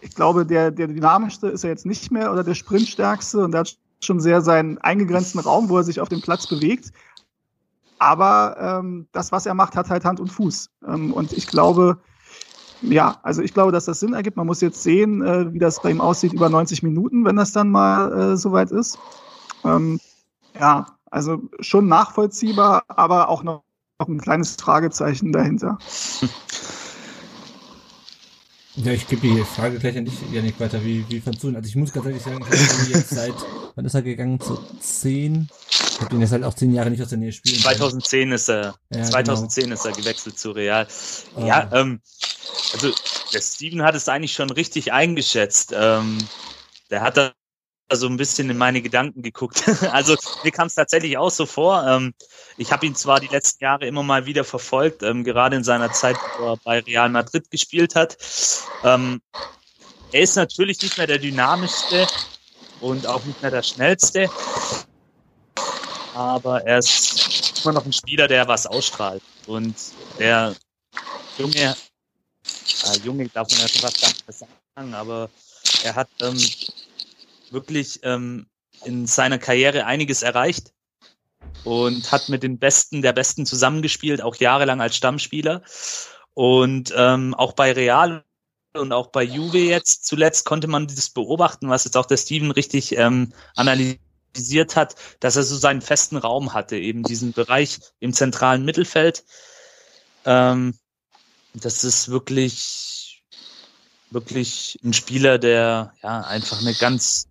ich glaube, der, der dynamischste ist er jetzt nicht mehr oder der sprintstärkste und der hat schon sehr seinen eingegrenzten Raum, wo er sich auf dem Platz bewegt. Aber ähm, das, was er macht, hat halt Hand und Fuß. Ähm, und ich glaube, ja, also ich glaube, dass das Sinn ergibt. Man muss jetzt sehen, äh, wie das bei ihm aussieht über 90 Minuten, wenn das dann mal äh, soweit ist. Ähm, ja, also schon nachvollziehbar, aber auch noch, noch ein kleines Fragezeichen dahinter. Ja, ich gebe die Frage gleich an dich, Janik, weiter. Wie, wie fandst du ihn? Also ich muss ganz ehrlich sagen, ich habe jetzt seit, wann ist er gegangen? Zu zehn? Ich habe ihn jetzt halt auch zehn Jahre nicht aus der Nähe spielen. 2010 ist er, ja, 2010 genau. ist er gewechselt zu Real. Oh. Ja, ähm, also der Steven hat es eigentlich schon richtig eingeschätzt. Ähm, der hat da so ein bisschen in meine Gedanken geguckt. also mir kam es tatsächlich auch so vor. Ähm, ich habe ihn zwar die letzten Jahre immer mal wieder verfolgt, ähm, gerade in seiner Zeit, wo er bei Real Madrid gespielt hat. Ähm, er ist natürlich nicht mehr der dynamischste und auch nicht mehr der schnellste, aber er ist immer noch ein Spieler, der was ausstrahlt und der junge, äh, junge darf man ja schon was sagen, aber er hat ähm, wirklich ähm, in seiner Karriere einiges erreicht und hat mit den Besten der Besten zusammengespielt, auch jahrelang als Stammspieler. Und ähm, auch bei Real und auch bei Juve jetzt zuletzt konnte man das beobachten, was jetzt auch der Steven richtig ähm, analysiert hat, dass er so seinen festen Raum hatte, eben diesen Bereich im zentralen Mittelfeld. Ähm, das ist wirklich, wirklich ein Spieler, der ja einfach eine ganz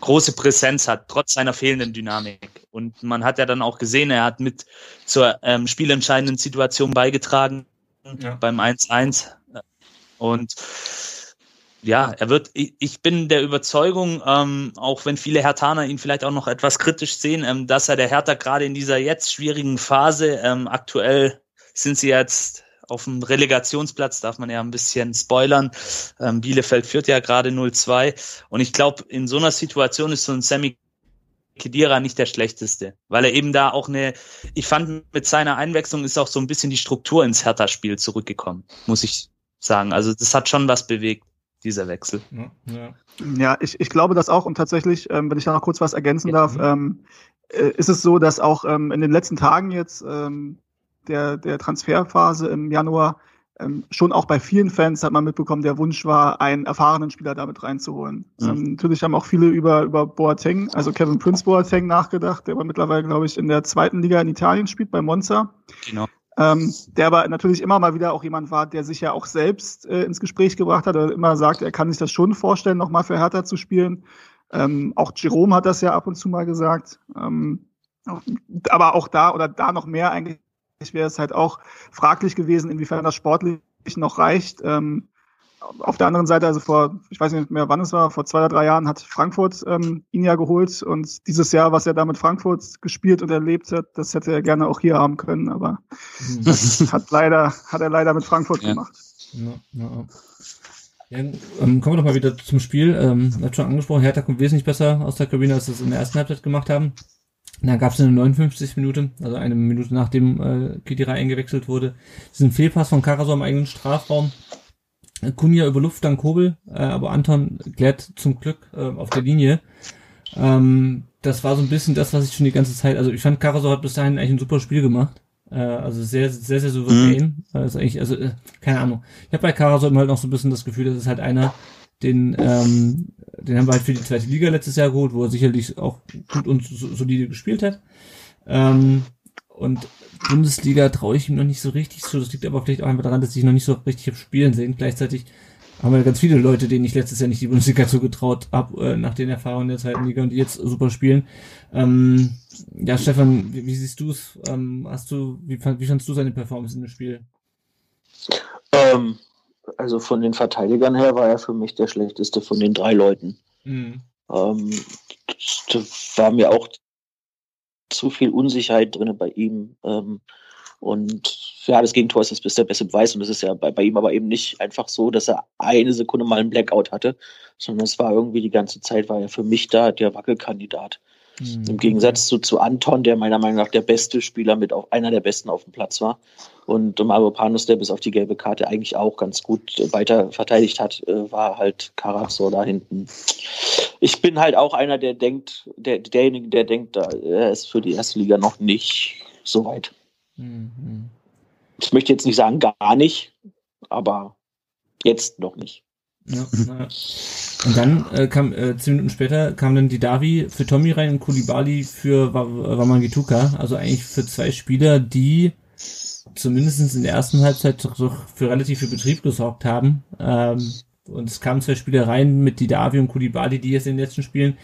große Präsenz hat, trotz seiner fehlenden Dynamik. Und man hat ja dann auch gesehen, er hat mit zur ähm, spielentscheidenden Situation beigetragen ja. beim 1-1. Und ja, er wird, ich bin der Überzeugung, ähm, auch wenn viele Hertaner ihn vielleicht auch noch etwas kritisch sehen, ähm, dass er der Hertha gerade in dieser jetzt schwierigen Phase, ähm, aktuell sind sie jetzt auf dem Relegationsplatz, darf man ja ein bisschen spoilern. Ähm, Bielefeld führt ja gerade 0-2. Und ich glaube, in so einer Situation ist so ein Sammy Kedira nicht der schlechteste, weil er eben da auch eine, ich fand mit seiner Einwechslung ist auch so ein bisschen die Struktur ins Hertha-Spiel zurückgekommen, muss ich sagen. Also das hat schon was bewegt, dieser Wechsel. Ja, ja. ich, ich glaube das auch und tatsächlich, ähm, wenn ich da noch kurz was ergänzen ja. darf, ähm, äh, ist es so, dass auch ähm, in den letzten Tagen jetzt ähm, der, der Transferphase im Januar ähm, schon auch bei vielen Fans hat man mitbekommen, der Wunsch war, einen erfahrenen Spieler damit reinzuholen. Mhm. Ähm, natürlich haben auch viele über, über Boateng, also Kevin Prince Boateng nachgedacht, der aber mittlerweile, glaube ich, in der zweiten Liga in Italien spielt, bei Monza. Genau. Ähm, der aber natürlich immer mal wieder auch jemand war, der sich ja auch selbst äh, ins Gespräch gebracht hat, oder immer sagt, er kann sich das schon vorstellen, nochmal für Hertha zu spielen. Ähm, auch Jerome hat das ja ab und zu mal gesagt. Ähm, aber auch da oder da noch mehr eigentlich wäre es halt auch fraglich gewesen, inwiefern das sportlich noch reicht. Ähm, auf der anderen Seite, also vor, ich weiß nicht mehr, wann es war, vor zwei oder drei Jahren hat Frankfurt ähm, ihn ja geholt und dieses Jahr, was er da mit Frankfurt gespielt und erlebt hat, das hätte er gerne auch hier haben können, aber mhm. das hat leider, hat er leider mit Frankfurt ja. gemacht. Ja, ja. Ja, ähm, kommen wir doch mal wieder zum Spiel. Ähm, hat schon angesprochen, Hertha kommt wesentlich besser aus der Kabine, als sie es in der ersten Halbzeit gemacht haben. Da gab es eine 59 Minute, also eine Minute nachdem äh, Kitira eingewechselt wurde, diesen Fehlpass von Karaso im eigenen Strafraum. Kunja über Luft, dann Kobel, äh, aber Anton klärt zum Glück äh, auf der Linie. Ähm, das war so ein bisschen das, was ich schon die ganze Zeit, also ich fand Karaso hat bis dahin eigentlich ein super Spiel gemacht. Äh, also sehr, sehr, sehr souverän. Mhm. Also eigentlich, also äh, keine Ahnung. Ich habe bei Karaso immer halt noch so ein bisschen das Gefühl, das ist halt einer, den, ähm, den haben wir halt für die zweite Liga letztes Jahr geholt, wo er sicherlich auch gut und solide gespielt hat. Ähm, und Bundesliga traue ich ihm noch nicht so richtig zu. Das liegt aber vielleicht auch einfach daran, dass ich noch nicht so richtig habe spielen sehen. Gleichzeitig haben wir ganz viele Leute, denen ich letztes Jahr nicht die Bundesliga zugetraut habe, äh, nach den Erfahrungen der zweiten Liga und die jetzt super spielen. Ähm, ja, Stefan, wie, wie siehst du es? Ähm, hast du, wie, wie fandst du seine Performance in dem Spiel? Ähm, also von den Verteidigern her war er für mich der schlechteste von den drei Leuten. Mhm. Ähm, das war mir auch zu viel Unsicherheit drin bei ihm. Ähm, und ja, das Gegentor ist das der beste Beweis. Und das ist ja bei, bei ihm aber eben nicht einfach so, dass er eine Sekunde mal einen Blackout hatte, sondern es war irgendwie die ganze Zeit, war er für mich da der Wackelkandidat. Mhm. Im Gegensatz zu, zu Anton, der meiner Meinung nach der beste Spieler mit auf einer der besten auf dem Platz war. Und Mavropanos, der bis auf die gelbe Karte eigentlich auch ganz gut weiter verteidigt hat, äh, war halt Karazor da hinten. Ich bin halt auch einer, der denkt, der, derjenige, der denkt, er ist für die erste Liga noch nicht so weit. Mhm. Ich möchte jetzt nicht sagen gar nicht, aber jetzt noch nicht. Ja, ja. Und dann äh, kam äh, zehn Minuten später kam dann die Davi für Tommy rein und Kulibali für Wamangituka. Also eigentlich für zwei Spieler, die zumindest in der ersten Halbzeit doch für relativ viel Betrieb gesorgt haben. Ähm, und es kamen zwei Spieler rein mit Didavi und Kulibali, die jetzt in den letzten Spielen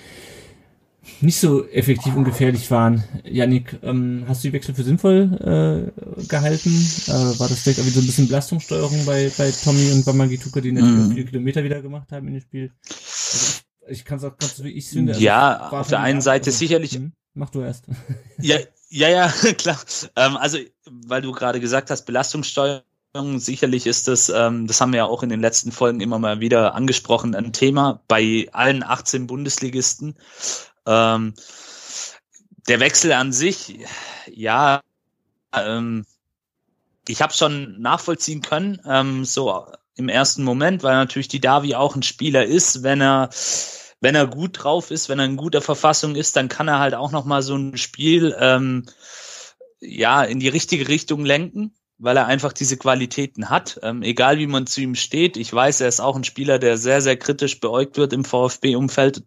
nicht so effektiv und gefährlich waren. Janik, ähm, hast du die Wechsel für sinnvoll äh, gehalten? Äh, war das vielleicht auch wieder so ein bisschen Belastungssteuerung bei, bei Tommy und Bamagituka, die natürlich mm. viele Kilometer wieder gemacht haben in dem Spiel? Also ich, ich kann es auch ganz wie ich finde. Also ja, auf der einen Seite sicherlich. Hm, mach du erst. ja, ja, ja, klar. Ähm, also, weil du gerade gesagt hast, Belastungssteuerung, sicherlich ist das, ähm, das haben wir ja auch in den letzten Folgen immer mal wieder angesprochen, ein Thema bei allen 18 Bundesligisten. Ähm, der Wechsel an sich, ja, ähm, ich habe schon nachvollziehen können, ähm, so im ersten Moment, weil natürlich die Davi auch ein Spieler ist, wenn er wenn er gut drauf ist, wenn er in guter Verfassung ist, dann kann er halt auch noch mal so ein Spiel ähm, ja in die richtige Richtung lenken, weil er einfach diese Qualitäten hat. Ähm, egal wie man zu ihm steht, ich weiß, er ist auch ein Spieler, der sehr sehr kritisch beäugt wird im VfB-Umfeld.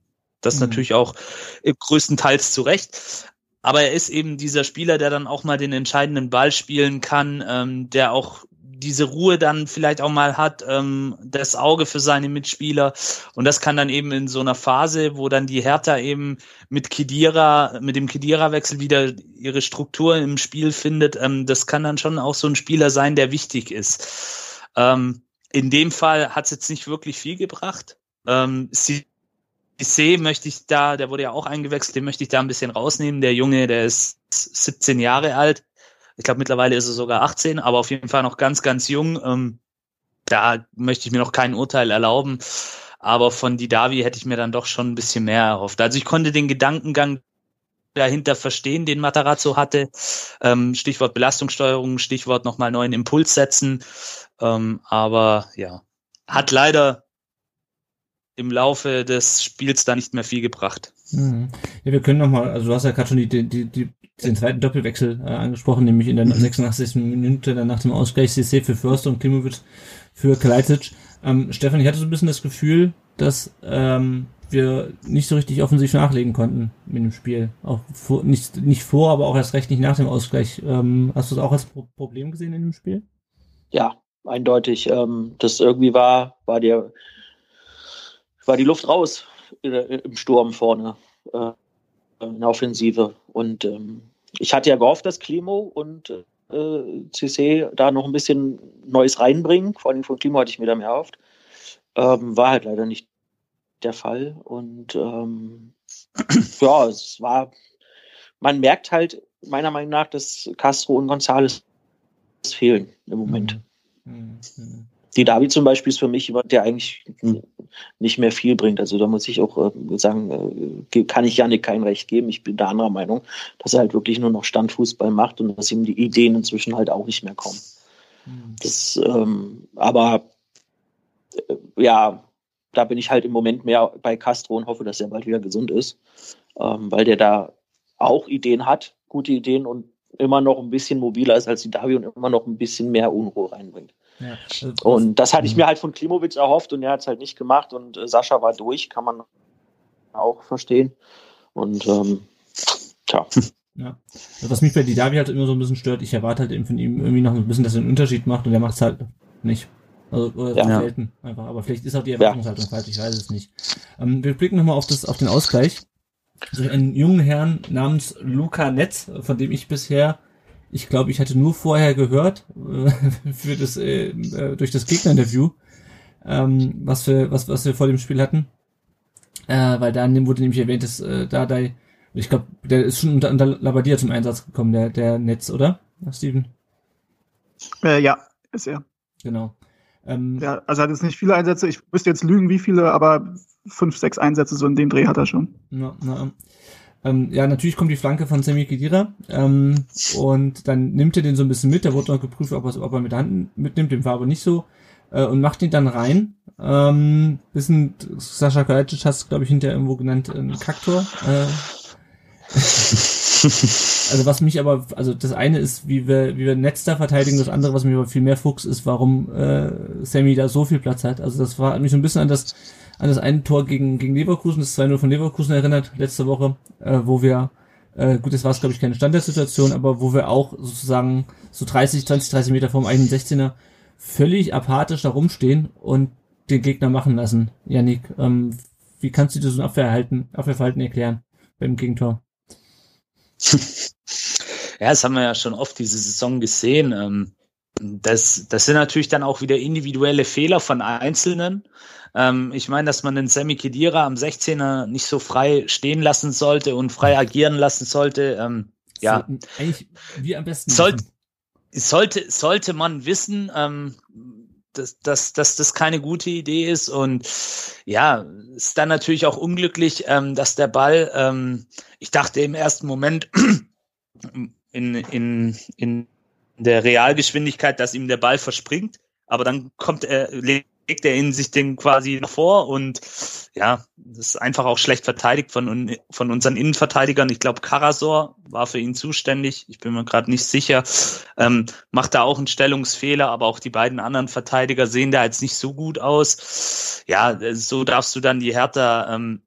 Das mhm. natürlich auch größtenteils zu Recht. Aber er ist eben dieser Spieler, der dann auch mal den entscheidenden Ball spielen kann, ähm, der auch diese Ruhe dann vielleicht auch mal hat, ähm, das Auge für seine Mitspieler. Und das kann dann eben in so einer Phase, wo dann die Hertha eben mit Kedira, mit dem Kedira-Wechsel wieder ihre Struktur im Spiel findet, ähm, das kann dann schon auch so ein Spieler sein, der wichtig ist. Ähm, in dem Fall hat es jetzt nicht wirklich viel gebracht. Ähm, sie sehe, möchte ich da, der wurde ja auch eingewechselt, den möchte ich da ein bisschen rausnehmen. Der Junge, der ist 17 Jahre alt. Ich glaube, mittlerweile ist er sogar 18, aber auf jeden Fall noch ganz, ganz jung. Ähm, da möchte ich mir noch kein Urteil erlauben. Aber von Didavi hätte ich mir dann doch schon ein bisschen mehr erhofft. Also ich konnte den Gedankengang dahinter verstehen, den Matarazzo hatte. Ähm, Stichwort Belastungssteuerung, Stichwort nochmal neuen Impuls setzen. Ähm, aber ja, hat leider im Laufe des Spiels da nicht mehr viel gebracht. Mhm. Ja, wir können nochmal, also du hast ja gerade schon die, die, die, den zweiten Doppelwechsel äh, angesprochen, nämlich in der 86. Mhm. Minute dann nach dem Ausgleich CC für Förster und Klimovic für Kalajdzic. Ähm, Stefan, ich hatte so ein bisschen das Gefühl, dass ähm, wir nicht so richtig offensiv nachlegen konnten mit dem Spiel. Auch vor, nicht, nicht vor, aber auch erst recht nicht nach dem Ausgleich. Ähm, hast du das auch als Pro Problem gesehen in dem Spiel? Ja, eindeutig. Ähm, das irgendwie war, war der war die Luft raus im Sturm vorne äh, in der Offensive. Und ähm, ich hatte ja gehofft, dass Klimo und äh, CC da noch ein bisschen Neues reinbringen. Vor allem von Klimo hatte ich mir da mehr erhofft. Ähm, war halt leider nicht der Fall. Und ähm, ja, es war, man merkt halt meiner Meinung nach, dass Castro und González fehlen im Moment. Mhm. Mhm. Die Davi zum Beispiel ist für mich jemand, der eigentlich nicht mehr viel bringt. Also da muss ich auch äh, sagen, äh, kann ich Janik kein Recht geben. Ich bin da anderer Meinung, dass er halt wirklich nur noch Standfußball macht und dass ihm die Ideen inzwischen halt auch nicht mehr kommen. Mhm. Das, ähm, aber äh, ja, da bin ich halt im Moment mehr bei Castro und hoffe, dass er bald wieder gesund ist, ähm, weil der da auch Ideen hat, gute Ideen und immer noch ein bisschen mobiler ist als die Davi und immer noch ein bisschen mehr Unruhe reinbringt. Ja. Und das hatte ich mir halt von Klimowitz erhofft und er hat es halt nicht gemacht und äh, Sascha war durch, kann man auch verstehen. Und ähm, tja. Ja. Also was mich bei Didavi halt immer so ein bisschen stört, ich erwarte halt eben von ihm irgendwie noch ein bisschen, dass er einen Unterschied macht und er macht es halt nicht. Also oder ja. selten einfach. Aber vielleicht ist auch die Erwartungshaltung ja. falsch, ich weiß es nicht. Ähm, wir blicken nochmal auf, das, auf den Ausgleich. Also einen jungen Herrn namens Luca Netz, von dem ich bisher, ich glaube, ich hatte nur vorher gehört, äh, für das, äh, äh, durch das Gegnerinterview, ähm, was wir, was, was wir vor dem Spiel hatten. Äh, weil da wurde nämlich erwähnt, dass äh, Dardai, ich glaube, der ist schon unter, unter Labadia zum Einsatz gekommen, der, der Netz, oder? Steven? Äh, ja, ist er. Genau. Ähm, ja, also er hat jetzt nicht viele Einsätze, ich müsste jetzt lügen, wie viele, aber fünf, sechs Einsätze so in dem Dreh hat er schon. Na, na, ähm, ja, natürlich kommt die Flanke von Sammy Kedira ähm, und dann nimmt er den so ein bisschen mit, da wurde noch geprüft, ob, ob er mit der Hand mitnimmt, dem war aber nicht so äh, und macht ihn dann rein. Ähm, bisschen Sascha Kalajdzic hast glaube ich hinterher irgendwo genannt, ein Kaktor. Äh, also was mich aber, also das eine ist, wie wir, wie wir Netz da verteidigen, das andere, was mich aber viel mehr fuchs, ist, warum äh, Sammy da so viel Platz hat. Also das war hat mich so ein bisschen an das, an das eine Tor gegen, gegen Leverkusen, das 2-0 von Leverkusen erinnert, letzte Woche, äh, wo wir, äh, gut, das war glaube ich keine Standardsituation, aber wo wir auch sozusagen so 30, 20, 30 Meter vom eigenen 16er völlig apathisch da rumstehen und den Gegner machen lassen. Janik, ähm, wie kannst du dir so ein Abwehrverhalten, Abwehrverhalten erklären beim Gegentor? Ja, das haben wir ja schon oft diese Saison gesehen. Ähm, das, das sind natürlich dann auch wieder individuelle Fehler von Einzelnen. Ähm, ich meine, dass man den Sammy Kedira am 16er nicht so frei stehen lassen sollte und frei agieren lassen sollte. Ähm, ja, eigentlich wie am besten. Sollte, sollte, sollte man wissen, dass, dass, dass das keine gute Idee ist. Und ja, ist dann natürlich auch unglücklich, ähm, dass der Ball, ähm, ich dachte im ersten Moment in, in, in der Realgeschwindigkeit, dass ihm der Ball verspringt, aber dann kommt er, legt er in sich den quasi vor und ja, das ist einfach auch schlecht verteidigt von, von unseren Innenverteidigern. Ich glaube, Karasor war für ihn zuständig. Ich bin mir gerade nicht sicher. Ähm, macht da auch einen Stellungsfehler, aber auch die beiden anderen Verteidiger sehen da jetzt nicht so gut aus. Ja, so darfst du dann die Hertha ähm,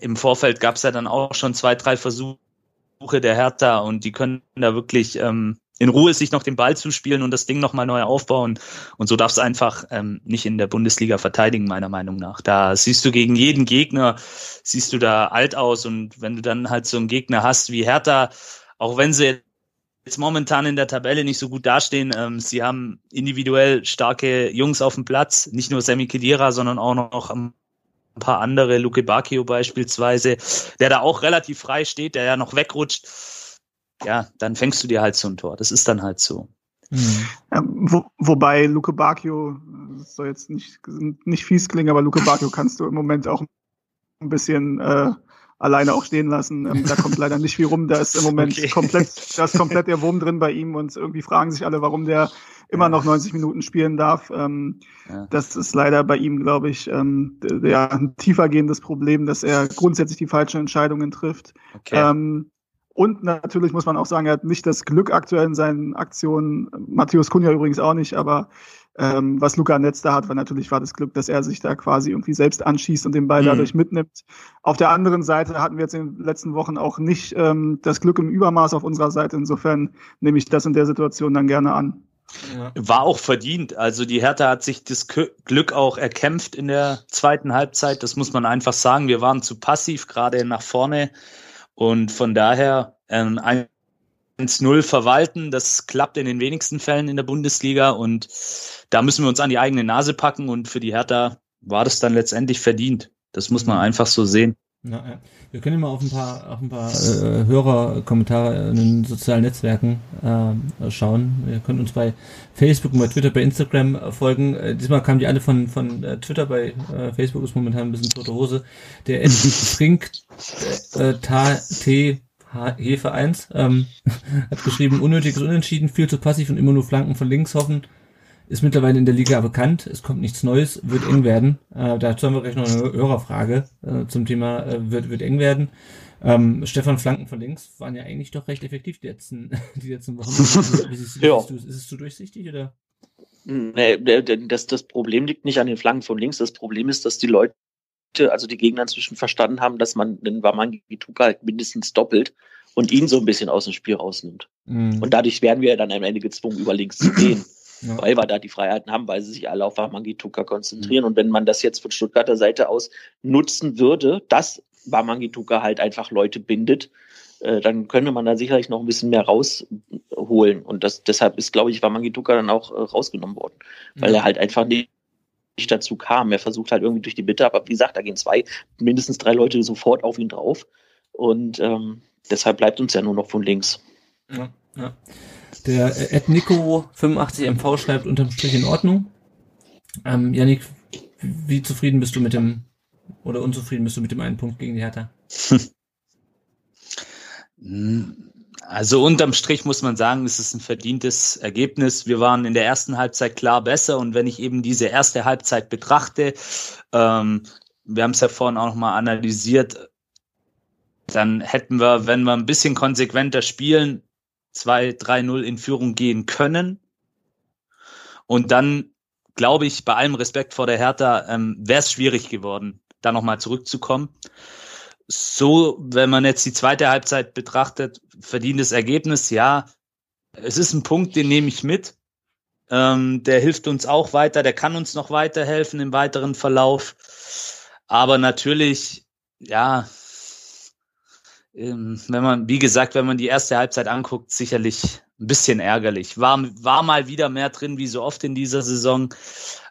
im Vorfeld gab es ja dann auch schon zwei, drei Versuche der Hertha und die können da wirklich ähm, in Ruhe sich noch den Ball zuspielen und das Ding nochmal neu aufbauen. Und so darfst du einfach ähm, nicht in der Bundesliga verteidigen, meiner Meinung nach. Da siehst du gegen jeden Gegner, siehst du da alt aus. Und wenn du dann halt so einen Gegner hast wie Hertha, auch wenn sie jetzt momentan in der Tabelle nicht so gut dastehen, ähm, sie haben individuell starke Jungs auf dem Platz, nicht nur Sammy Kedira, sondern auch noch ein paar andere, Luke Bacchio beispielsweise, der da auch relativ frei steht, der ja noch wegrutscht ja, dann fängst du dir halt so ein Tor. Das ist dann halt so. Mhm. Ja, wo, wobei Luke Bacchio, das soll jetzt nicht, nicht fies klingen, aber Luke Bacchio kannst du im Moment auch ein bisschen äh, alleine auch stehen lassen. Ähm, da kommt leider nicht viel rum. Da ist im Moment okay. komplett, da ist komplett der Wurm drin bei ihm und irgendwie fragen sich alle, warum der immer noch 90 Minuten spielen darf. Ähm, ja. Das ist leider bei ihm, glaube ich, ähm, ja, ein tiefergehendes Problem, dass er grundsätzlich die falschen Entscheidungen trifft. Okay. Ähm, und natürlich muss man auch sagen, er hat nicht das Glück aktuell in seinen Aktionen. Matthäus Kunja übrigens auch nicht, aber ähm, was Luca Netz da hat, war natürlich war das Glück, dass er sich da quasi irgendwie selbst anschießt und den Ball mhm. dadurch mitnimmt. Auf der anderen Seite hatten wir jetzt in den letzten Wochen auch nicht ähm, das Glück im Übermaß auf unserer Seite. Insofern nehme ich das in der Situation dann gerne an. Ja. War auch verdient. Also die Hertha hat sich das Glück auch erkämpft in der zweiten Halbzeit. Das muss man einfach sagen. Wir waren zu passiv, gerade nach vorne. Und von daher ähm, 1-0 verwalten, das klappt in den wenigsten Fällen in der Bundesliga und da müssen wir uns an die eigene Nase packen und für die Hertha war das dann letztendlich verdient. Das muss man mhm. einfach so sehen. Ja, ja. Wir können ja mal auf ein paar, auf ein paar äh, Hörerkommentare in den sozialen Netzwerken äh, schauen. Ihr könnt uns bei Facebook und bei Twitter, bei Instagram äh, folgen. Äh, diesmal kamen die alle von, von äh, Twitter, bei äh, Facebook ist momentan ein bisschen tote Hose. Der Frink äh, T Hefe 1 ähm, hat geschrieben, unnötiges Unentschieden, viel zu passiv und immer nur Flanken von links hoffen ist mittlerweile in der Liga bekannt. Es kommt nichts Neues, wird eng werden. Äh, dazu haben wir gleich noch eine Hörerfrage äh, zum Thema äh, wird, wird eng werden. Ähm, Stefan Flanken von links waren ja eigentlich doch recht effektiv die letzten, die letzten Wochen. Wie siehst, wie ja. du, ist es zu durchsichtig oder? Nee, das, das Problem liegt nicht an den Flanken von links. Das Problem ist, dass die Leute, also die Gegner inzwischen verstanden haben, dass man den Waman Tuka halt mindestens doppelt und ihn so ein bisschen aus dem Spiel rausnimmt. Mhm. Und dadurch werden wir dann am Ende gezwungen, über links zu gehen. Ja. Weil wir da die Freiheiten haben, weil sie sich alle auf Wamangituka konzentrieren. Mhm. Und wenn man das jetzt von Stuttgarter Seite aus nutzen würde, dass Wamangituka halt einfach Leute bindet, äh, dann könnte man da sicherlich noch ein bisschen mehr rausholen. Und das, deshalb ist, glaube ich, Wamangituka dann auch äh, rausgenommen worden, weil mhm. er halt einfach nicht nicht dazu kam. Er versucht halt irgendwie durch die Bitte, aber wie gesagt, da gehen zwei, mindestens drei Leute sofort auf ihn drauf. Und ähm, deshalb bleibt uns ja nur noch von links. Ja, ja. Der Ed Nico 85MV schreibt unterm Strich in Ordnung. Ähm, Janik, wie zufrieden bist du mit dem oder unzufrieden bist du mit dem einen Punkt gegen die Hertha? Also unterm Strich muss man sagen, es ist ein verdientes Ergebnis. Wir waren in der ersten Halbzeit klar besser und wenn ich eben diese erste Halbzeit betrachte, ähm, wir haben es ja vorhin auch nochmal analysiert, dann hätten wir, wenn wir ein bisschen konsequenter spielen, 2-3-0 in Führung gehen können. Und dann, glaube ich, bei allem Respekt vor der Hertha, ähm, wäre es schwierig geworden, da nochmal zurückzukommen. So, wenn man jetzt die zweite Halbzeit betrachtet, verdientes Ergebnis, ja, es ist ein Punkt, den nehme ich mit. Ähm, der hilft uns auch weiter, der kann uns noch weiterhelfen im weiteren Verlauf. Aber natürlich, ja, ähm, wenn man, wie gesagt, wenn man die erste Halbzeit anguckt, sicherlich ein bisschen ärgerlich. War, war mal wieder mehr drin, wie so oft in dieser Saison.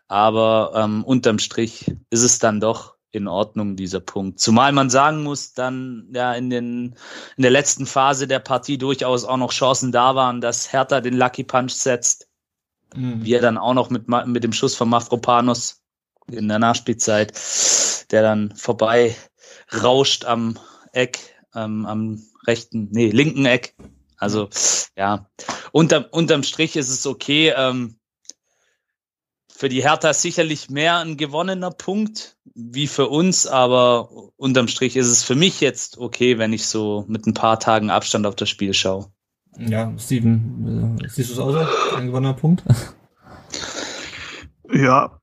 Aber ähm, unterm Strich ist es dann doch in Ordnung, dieser Punkt. Zumal man sagen muss, dann ja in, den, in der letzten Phase der Partie durchaus auch noch Chancen da waren, dass Hertha den Lucky Punch setzt. Mhm. Wie er dann auch noch mit, mit dem Schuss von Mafropanos in der Nachspielzeit, der dann vorbei rauscht am Eck ähm, am rechten, nee, linken Eck. Also ja, unterm, unterm Strich ist es okay. Ähm, für die Hertha sicherlich mehr ein gewonnener Punkt wie für uns, aber unterm Strich ist es für mich jetzt okay, wenn ich so mit ein paar Tagen Abstand auf das Spiel schaue. Ja, Steven, äh, siehst du es auch so? Ein gewonnener Punkt? Ja,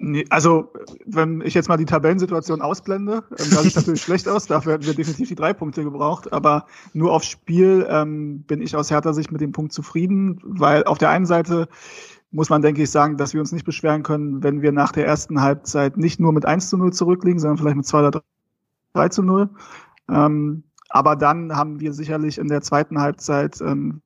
Nee, also, wenn ich jetzt mal die Tabellensituation ausblende, ähm, da sieht natürlich schlecht aus, dafür hätten wir definitiv die drei Punkte gebraucht, aber nur aufs Spiel ähm, bin ich aus härter Sicht mit dem Punkt zufrieden, weil auf der einen Seite muss man, denke ich, sagen, dass wir uns nicht beschweren können, wenn wir nach der ersten Halbzeit nicht nur mit 1 zu 0 zurückliegen, sondern vielleicht mit 2 oder 3 zu 0. Ähm, aber dann haben wir sicherlich in der zweiten Halbzeit ähm,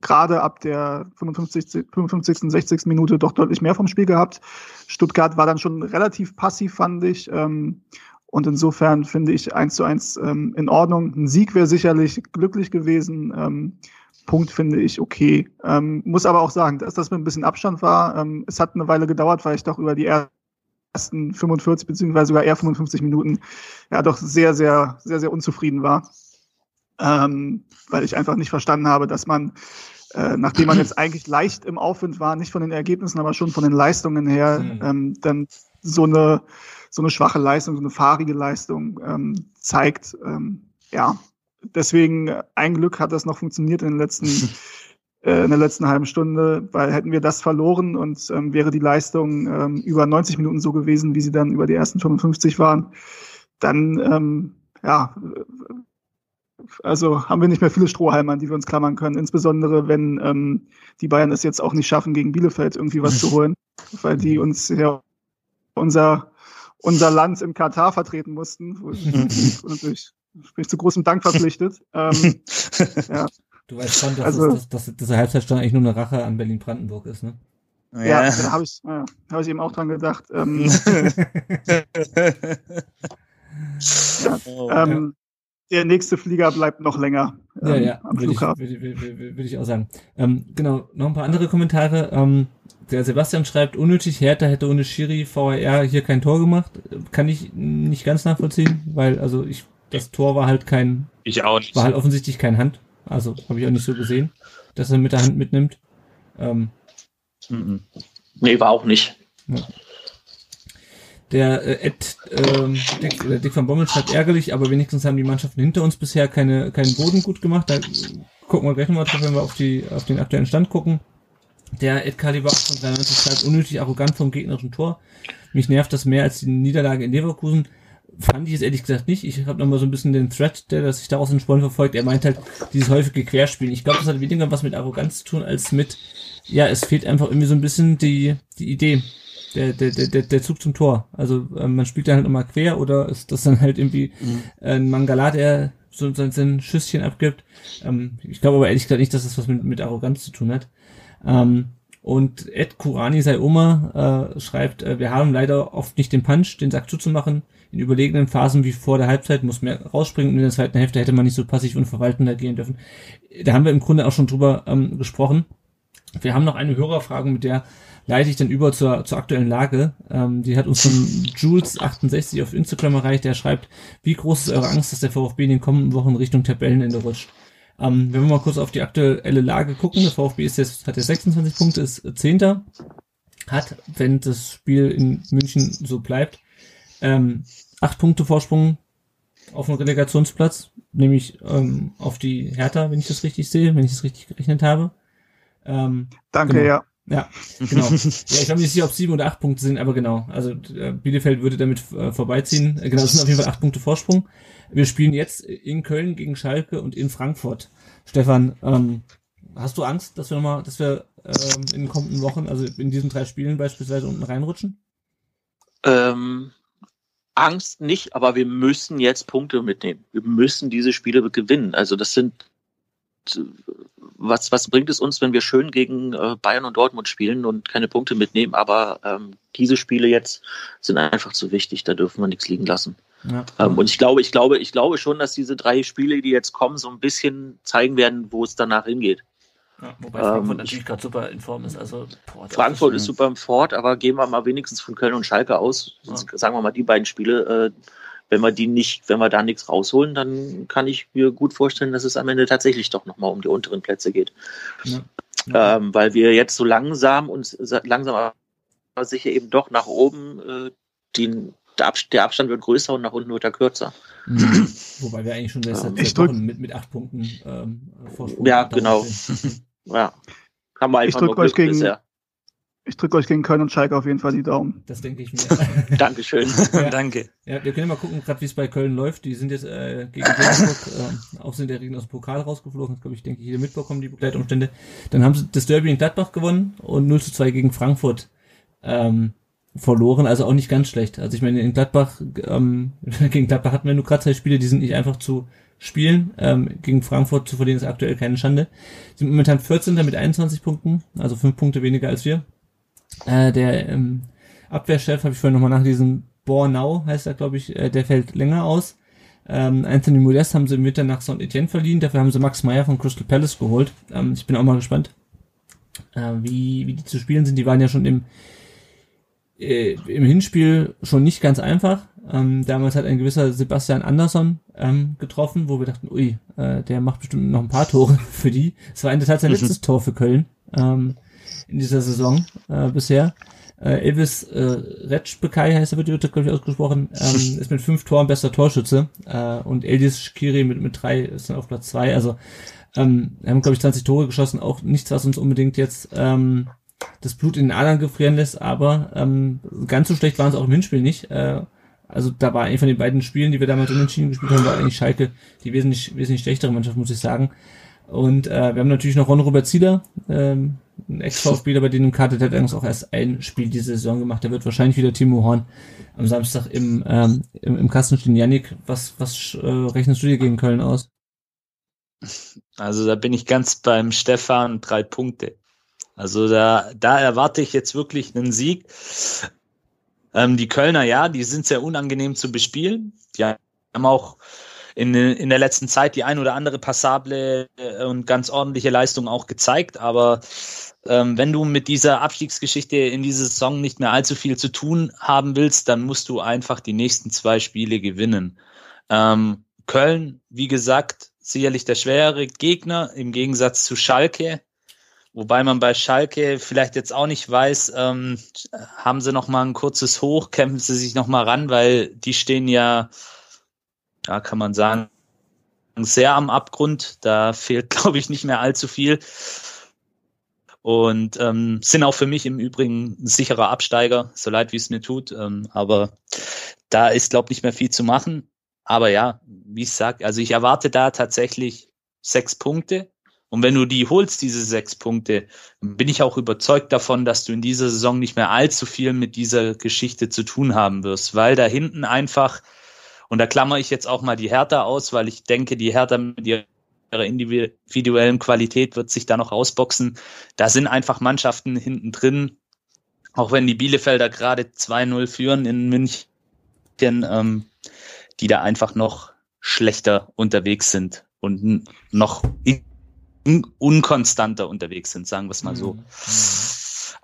gerade ab der 55, 55. 60. Minute doch deutlich mehr vom Spiel gehabt. Stuttgart war dann schon relativ passiv, fand ich. Ähm, und insofern finde ich eins zu eins ähm, in Ordnung. Ein Sieg wäre sicherlich glücklich gewesen. Ähm, Punkt finde ich okay. Ähm, muss aber auch sagen, dass das mit ein bisschen Abstand war. Ähm, es hat eine Weile gedauert, weil ich doch über die ersten 45 beziehungsweise sogar eher 55 Minuten ja doch sehr, sehr, sehr, sehr unzufrieden war ähm, weil ich einfach nicht verstanden habe, dass man, äh, nachdem man jetzt eigentlich leicht im Aufwind war, nicht von den Ergebnissen, aber schon von den Leistungen her, mhm. ähm, dann so eine so eine schwache Leistung, so eine fahrige Leistung ähm, zeigt. Ähm, ja, deswegen ein Glück hat das noch funktioniert in den letzten äh, in der letzten halben Stunde, weil hätten wir das verloren und ähm, wäre die Leistung ähm, über 90 Minuten so gewesen, wie sie dann über die ersten 55 waren, dann ähm, ja, also haben wir nicht mehr viele Strohhalme, an die wir uns klammern können. Insbesondere, wenn ähm, die Bayern es jetzt auch nicht schaffen, gegen Bielefeld irgendwie was zu holen, weil die uns ja unser, unser Land in Katar vertreten mussten. natürlich bin ich zu großem Dank verpflichtet. ähm, ja. Du weißt schon, dass, also, das, dass, dass dieser Halbzeitstand eigentlich nur eine Rache an Berlin-Brandenburg ist, ne? Ja, ja da habe ich, ja, hab ich eben auch dran gedacht. Ähm, ja, oh, ähm, der nächste Flieger bleibt noch länger ähm, ja, ja, am Flughafen. Ich, würde, würde, würde ich auch sagen. Ähm, genau, noch ein paar andere Kommentare. Ähm, der Sebastian schreibt, unnötig Hertha hätte ohne Schiri VAR hier kein Tor gemacht. Kann ich nicht ganz nachvollziehen, weil also ich das Tor war halt kein ich auch nicht. war halt offensichtlich kein Hand. Also habe ich auch nicht so gesehen, dass er mit der Hand mitnimmt. Ähm, mhm. Nee, war auch nicht. Ja. Der äh, Ed, ähm, Dick, äh, Dick van Bommel schreibt ärgerlich, aber wenigstens haben die Mannschaften hinter uns bisher keine, keinen Boden gut gemacht. Da gucken wir gleich nochmal drauf, wenn wir auf, die, auf den aktuellen Stand gucken. Der Ed Caliber 93 schreibt unnötig arrogant vom gegnerischen Tor. Mich nervt das mehr als die Niederlage in Leverkusen. fand ich es ehrlich gesagt nicht. Ich habe nochmal so ein bisschen den Thread, der sich daraus entsponnen verfolgt. Er meint halt dieses häufige Querspielen. Ich glaube, das hat weniger was mit Arroganz zu tun, als mit, ja, es fehlt einfach irgendwie so ein bisschen die, die Idee. Der, der, der, der Zug zum Tor. Also äh, man spielt dann halt immer quer oder ist das dann halt irgendwie mhm. ein Mangala, der so sein, sein Schüsschen abgibt. Ähm, ich glaube aber ehrlich gesagt nicht, dass das was mit, mit Arroganz zu tun hat. Ähm, und Ed Kurani sei Oma äh, schreibt, äh, wir haben leider oft nicht den Punch, den Sack zuzumachen. In überlegenen Phasen wie vor der Halbzeit muss mehr rausspringen und in der zweiten Hälfte hätte man nicht so passiv und verwaltend agieren dürfen. Da haben wir im Grunde auch schon drüber ähm, gesprochen. Wir haben noch eine Hörerfrage, mit der leite ich dann über zur, zur aktuellen Lage. Ähm, die hat uns von Jules68 auf Instagram erreicht. Der schreibt, wie groß ist eure Angst, dass der VfB in den kommenden Wochen Richtung Tabellenende rutscht? Ähm, wenn wir mal kurz auf die aktuelle Lage gucken, der VfB ist jetzt, hat jetzt 26 Punkte, ist Zehnter, hat, wenn das Spiel in München so bleibt, ähm, acht Punkte Vorsprung auf den Relegationsplatz, nämlich ähm, auf die Hertha, wenn ich das richtig sehe, wenn ich das richtig gerechnet habe. Ähm, Danke, genau. ja. Ja, genau. ja, ich glaube nicht sicher, ob sieben oder acht Punkte sind, aber genau. Also äh, Bielefeld würde damit äh, vorbeiziehen. Äh, genau, es sind auf jeden Fall acht Punkte Vorsprung. Wir spielen jetzt in Köln gegen Schalke und in Frankfurt. Stefan, ähm, hast du Angst, dass wir nochmal, dass wir ähm, in den kommenden Wochen, also in diesen drei Spielen beispielsweise unten reinrutschen? Ähm, Angst nicht, aber wir müssen jetzt Punkte mitnehmen. Wir müssen diese Spiele gewinnen. Also das sind was, was bringt es uns, wenn wir schön gegen äh, Bayern und Dortmund spielen und keine Punkte mitnehmen? Aber ähm, diese Spiele jetzt sind einfach zu wichtig, da dürfen wir nichts liegen lassen. Ja. Ähm, und ich glaube, ich glaube, ich glaube schon, dass diese drei Spiele, die jetzt kommen, so ein bisschen zeigen werden, wo es danach hingeht. Ja, wobei Frankfurt ähm, natürlich gerade super in Form ist. Also, boah, Frankfurt ist, ist super im Fort, aber gehen wir mal wenigstens von Köln und Schalke aus. Ja. Sagen wir mal, die beiden Spiele, äh, wenn wir die nicht, wenn wir da nichts rausholen, dann kann ich mir gut vorstellen, dass es am Ende tatsächlich doch nochmal um die unteren Plätze geht. Ja. Ja. Ähm, weil wir jetzt so langsam und langsam aber sicher eben doch nach oben äh, den, der, Ab der, Abstand wird größer und nach unten wird er kürzer. Mhm. Wobei wir eigentlich schon seit ähm, Wochen mit, mit acht Punkten ähm, Vorsprung Ja, genau. ja. Haben wir einfach ich drücke euch gegen, bisher. Ich drücke euch gegen Köln und Schalke auf jeden Fall die Daumen. Das denke ich mir. Dankeschön. ja. Danke. Ja, wir können ja mal gucken, gerade wie es bei Köln läuft. Die sind jetzt äh, gegen Wolfsburg äh, auch sind der Regen aus dem Pokal rausgeflogen. Das glaube ich, denke ich, jeder mitbekommen, die Begleitumstände. Dann haben sie das Derby in Gladbach gewonnen und 0 zu 2 gegen Frankfurt ähm, verloren. Also auch nicht ganz schlecht. Also ich meine, in Gladbach, ähm, gegen Gladbach hatten wir nur gerade zwei Spiele, die sind nicht einfach zu spielen. Ähm, gegen Frankfurt zu verlieren ist aktuell keine Schande. Sie sind momentan 14. mit 21 Punkten, also fünf Punkte weniger als wir. Äh, der ähm, Abwehrchef, habe ich vorhin nochmal nach diesem Bornau, heißt er, glaube ich, äh, der fällt länger aus. Ähm, Anthony Modest haben sie im Winter nach Saint Etienne verliehen, dafür haben sie Max Meyer von Crystal Palace geholt. Ähm, ich bin auch mal gespannt, äh, wie, wie die zu spielen sind. Die waren ja schon im, äh, im Hinspiel schon nicht ganz einfach. Ähm, damals hat ein gewisser Sebastian Andersson ähm, getroffen, wo wir dachten, ui, äh, der macht bestimmt noch ein paar Tore für die. Es war in der Tat sein letztes Tor für Köln. Ähm, in dieser Saison äh, bisher. Äh, Elvis äh, Retschbekai heißt er, wird glaube ich ausgesprochen, ähm, ist mit fünf Toren bester Torschütze äh, und Eldis Shkiri mit, mit drei ist dann auf Platz zwei. Also ähm, haben, glaube ich, 20 Tore geschossen, auch nichts, was uns unbedingt jetzt ähm, das Blut in den Adern gefrieren lässt, aber ähm, ganz so schlecht waren es auch im Hinspiel nicht. Äh, also da war eigentlich von den beiden Spielen, die wir damals unentschieden gespielt haben, war eigentlich Schalke die wesentlich, wesentlich schlechtere Mannschaft, muss ich sagen. Und äh, wir haben natürlich noch Ron-Robert Zieler, ähm, ein Ex-VfBler, bei dem Karte der hat auch erst ein Spiel diese Saison gemacht. Der wird wahrscheinlich wieder Timo Horn am Samstag im, ähm, im, im Kasten stehen. Yannick, was, was äh, rechnest du dir gegen Köln aus? Also da bin ich ganz beim Stefan, drei Punkte. Also da, da erwarte ich jetzt wirklich einen Sieg. Ähm, die Kölner, ja, die sind sehr unangenehm zu bespielen. Die haben auch in, in der letzten Zeit die ein oder andere passable äh, und ganz ordentliche Leistung auch gezeigt. Aber ähm, wenn du mit dieser Abstiegsgeschichte in dieser Saison nicht mehr allzu viel zu tun haben willst, dann musst du einfach die nächsten zwei Spiele gewinnen. Ähm, Köln, wie gesagt, sicherlich der schwerere Gegner im Gegensatz zu Schalke. Wobei man bei Schalke vielleicht jetzt auch nicht weiß, ähm, haben sie noch mal ein kurzes Hoch, kämpfen sie sich noch mal ran, weil die stehen ja ja, kann man sagen, sehr am Abgrund. Da fehlt, glaube ich, nicht mehr allzu viel. Und ähm, sind auch für mich im Übrigen ein sicherer Absteiger, so leid wie es mir tut. Ähm, aber da ist, glaube ich, nicht mehr viel zu machen. Aber ja, wie ich sag, also ich erwarte da tatsächlich sechs Punkte. Und wenn du die holst, diese sechs Punkte, bin ich auch überzeugt davon, dass du in dieser Saison nicht mehr allzu viel mit dieser Geschichte zu tun haben wirst, weil da hinten einfach, und da klammer ich jetzt auch mal die Hertha aus, weil ich denke, die Hertha mit ihrer individuellen Qualität wird sich da noch rausboxen. Da sind einfach Mannschaften hinten drin, auch wenn die Bielefelder gerade 2-0 führen in München, ähm, die da einfach noch schlechter unterwegs sind und noch unkonstanter unterwegs sind, sagen wir es mal so. Mhm.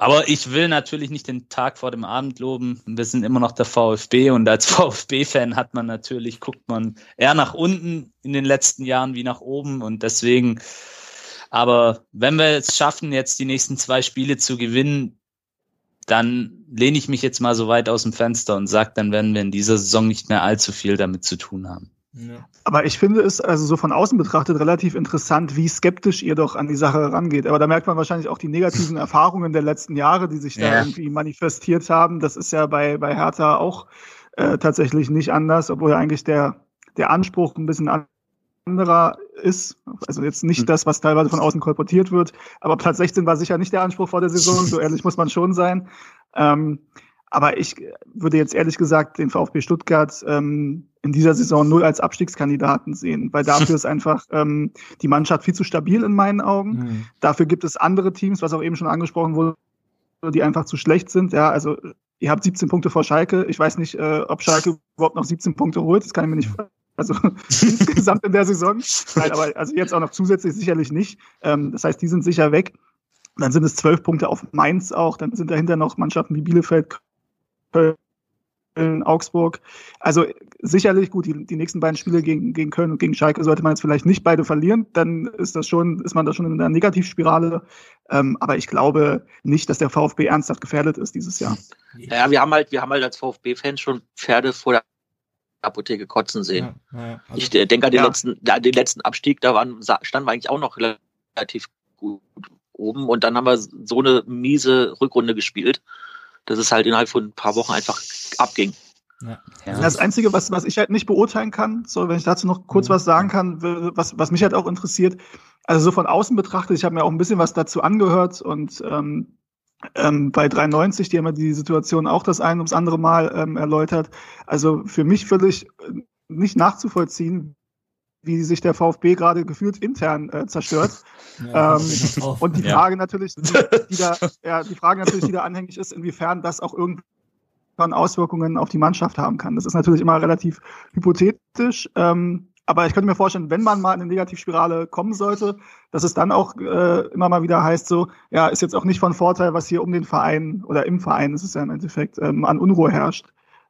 Aber ich will natürlich nicht den Tag vor dem Abend loben. Wir sind immer noch der VfB und als VfB-Fan hat man natürlich, guckt man eher nach unten in den letzten Jahren wie nach oben und deswegen, aber wenn wir es schaffen, jetzt die nächsten zwei Spiele zu gewinnen, dann lehne ich mich jetzt mal so weit aus dem Fenster und sage, dann werden wir in dieser Saison nicht mehr allzu viel damit zu tun haben. Ja. Aber ich finde es also so von außen betrachtet relativ interessant, wie skeptisch ihr doch an die Sache rangeht. Aber da merkt man wahrscheinlich auch die negativen Erfahrungen der letzten Jahre, die sich da ja. irgendwie manifestiert haben. Das ist ja bei, bei Hertha auch äh, tatsächlich nicht anders, obwohl ja eigentlich der, der Anspruch ein bisschen anderer ist. Also jetzt nicht hm. das, was teilweise von außen kolportiert wird. Aber Platz 16 war sicher nicht der Anspruch vor der Saison. So ehrlich muss man schon sein. Ähm, aber ich würde jetzt ehrlich gesagt den VfB Stuttgart ähm, in dieser Saison null als Abstiegskandidaten sehen, weil dafür ist einfach ähm, die Mannschaft viel zu stabil in meinen Augen. Mhm. Dafür gibt es andere Teams, was auch eben schon angesprochen wurde, die einfach zu schlecht sind. Ja, also ihr habt 17 Punkte vor Schalke. Ich weiß nicht, äh, ob Schalke überhaupt noch 17 Punkte holt. Das kann ich mir nicht also insgesamt in der Saison. Nein, aber also jetzt auch noch zusätzlich sicherlich nicht. Ähm, das heißt, die sind sicher weg. Dann sind es zwölf Punkte auf Mainz auch. Dann sind dahinter noch Mannschaften wie Bielefeld, Köln, Augsburg. Also sicherlich gut, die, die nächsten beiden Spiele gegen, gegen Köln und gegen Schalke sollte man jetzt vielleicht nicht beide verlieren, dann ist das schon, ist man da schon in einer Negativspirale. Ähm, aber ich glaube nicht, dass der VfB ernsthaft gefährdet ist dieses Jahr. Ja, wir haben halt, wir haben halt als VfB-Fans schon Pferde vor der Apotheke kotzen sehen. Ja, ja, also, ich äh, denke an den, ja. letzten, an den letzten Abstieg, da waren, standen wir eigentlich auch noch relativ gut oben und dann haben wir so eine miese Rückrunde gespielt dass es halt innerhalb von ein paar Wochen einfach abging. Ja. Das Einzige, was, was ich halt nicht beurteilen kann, so wenn ich dazu noch kurz mhm. was sagen kann, was, was mich halt auch interessiert, also so von außen betrachtet, ich habe mir auch ein bisschen was dazu angehört und ähm, ähm, bei 93, die haben ja die Situation auch das ein ums andere Mal ähm, erläutert. Also für mich völlig äh, nicht nachzuvollziehen, wie sich der VfB gerade gefühlt intern äh, zerstört. Ja, ähm, und die Frage ja. natürlich, die, die, da, ja, die Frage natürlich, die da anhängig ist, inwiefern das auch irgendwann Auswirkungen auf die Mannschaft haben kann. Das ist natürlich immer relativ hypothetisch. Ähm, aber ich könnte mir vorstellen, wenn man mal in eine Negativspirale kommen sollte, dass es dann auch äh, immer mal wieder heißt, so, ja, ist jetzt auch nicht von Vorteil, was hier um den Verein oder im Verein, ist es ja im Endeffekt, ähm, an Unruhe herrscht.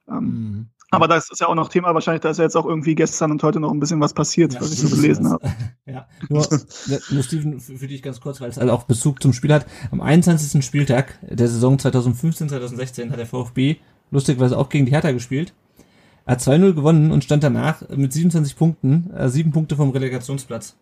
Ähm, mhm. Aber das ist ja auch noch Thema wahrscheinlich, da ist ja jetzt auch irgendwie gestern und heute noch ein bisschen was passiert, ja, was ich so gelesen habe. Ja, nur, nur Steven, für dich ganz kurz, weil es halt auch Bezug zum Spiel hat. Am 21. Spieltag der Saison 2015-2016 hat der VfB lustigerweise auch gegen die Hertha gespielt. Er hat 2-0 gewonnen und stand danach mit 27 Punkten, äh, sieben Punkte vom Relegationsplatz.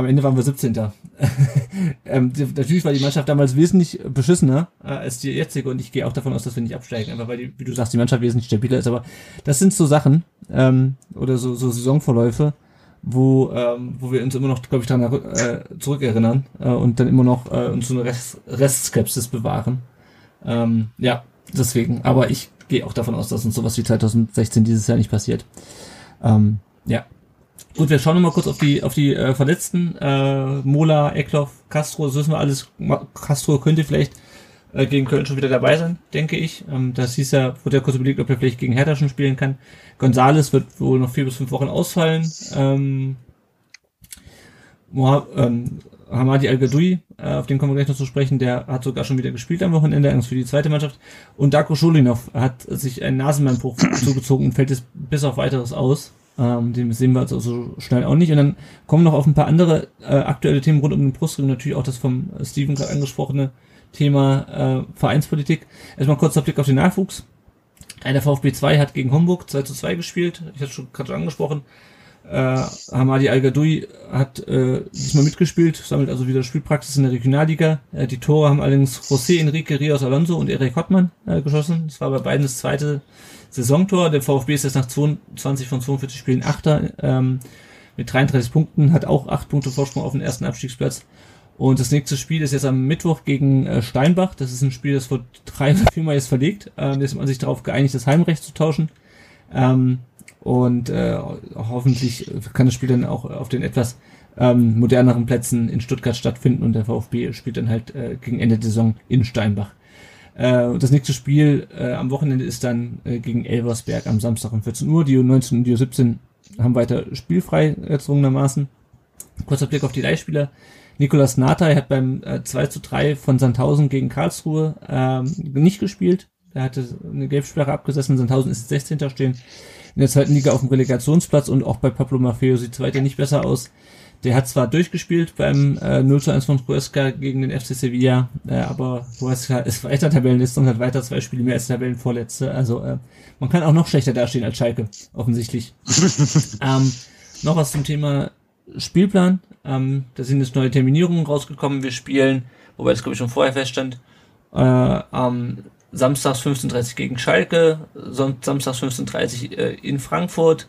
Am Ende waren wir 17. ähm, natürlich war die Mannschaft damals wesentlich beschissener äh, als die jetzige und ich gehe auch davon aus, dass wir nicht absteigen, einfach weil, die, wie du sagst, die Mannschaft wesentlich stabiler ist. Aber das sind so Sachen ähm, oder so, so Saisonverläufe, wo, ähm, wo wir uns immer noch, glaube ich, daran äh, zurückerinnern äh, und dann immer noch äh, uns so eine Rest, Restskepsis bewahren. Ähm, ja, deswegen. Aber ich gehe auch davon aus, dass uns sowas wie 2016 dieses Jahr nicht passiert. Ähm, ja, Gut, wir schauen nochmal kurz auf die auf die äh, Verletzten. Äh, Mola, Eckloff, Castro, das wissen wir alles. Castro könnte vielleicht äh, gegen Köln schon wieder dabei sein, denke ich. Ähm, das hieß ja, wurde ja kurz überlegt, ob er vielleicht gegen Hertha schon spielen kann. Gonzales wird wohl noch vier bis fünf Wochen ausfallen. Ähm, Moha, ähm, Hamadi Al-Gadoui, äh, auf den kommen wir gleich noch zu sprechen, der hat sogar schon wieder gespielt am Wochenende, allerdings für die zweite Mannschaft. Und Darko Scholinov hat sich einen Nasenbeinbruch zugezogen und fällt jetzt bis auf weiteres aus. Ähm, den sehen wir also so schnell auch nicht. Und dann kommen noch auf ein paar andere äh, aktuelle Themen rund um den Brustring. Natürlich auch das vom Steven gerade angesprochene Thema äh, Vereinspolitik. Erstmal kurz der Blick auf den Nachwuchs. Der VfB 2 hat gegen Homburg 2 zu 2 gespielt. Ich hatte schon gerade schon angesprochen. Äh, Hamadi Al-Gadoui hat äh, diesmal mitgespielt, sammelt also wieder Spielpraxis in der Regionalliga. Äh, die Tore haben allerdings José Enrique Rios Alonso und Erik Hottmann äh, geschossen. Das war bei beiden das zweite Saisontor. Der VfB ist jetzt nach 22 von 42 Spielen Achter ähm, mit 33 Punkten, hat auch 8 Punkte Vorsprung auf den ersten Abstiegsplatz. Und das nächste Spiel ist jetzt am Mittwoch gegen äh, Steinbach. Das ist ein Spiel, das vor drei oder vier Mal jetzt verlegt. Ähm, jetzt hat man sich darauf geeinigt, das Heimrecht zu tauschen. Ähm, und äh, hoffentlich kann das Spiel dann auch auf den etwas ähm, moderneren Plätzen in Stuttgart stattfinden und der VfB spielt dann halt äh, gegen Ende der Saison in Steinbach. Äh, das nächste Spiel äh, am Wochenende ist dann äh, gegen Elversberg am Samstag um 14 Uhr. Die U19 und die U17 haben weiter spielfrei erzwungenermaßen. Kurzer Blick auf die Leihspieler. Nikolas Natai hat beim äh, 2 zu 3 von Sandhausen gegen Karlsruhe ähm, nicht gespielt. Er hatte eine Gelbsperre abgesessen. Sandhausen ist 16. stehen in der zweiten Liga auf dem Relegationsplatz und auch bei Pablo Maffeo sieht es weiter nicht besser aus. Der hat zwar durchgespielt beim äh, 0 zu 1 von Huesca gegen den FC Sevilla, äh, aber Huesca ist weiter Tabellenliste und hat weiter zwei Spiele mehr als Tabellenvorletzte. Also äh, man kann auch noch schlechter dastehen als Schalke, offensichtlich. ähm, noch was zum Thema Spielplan. Ähm, da sind jetzt neue Terminierungen rausgekommen. Wir spielen, wobei das glaube ich schon vorher feststand, äh, am Samstags 15.30 gegen Schalke, Samstags 15.30 äh, in Frankfurt,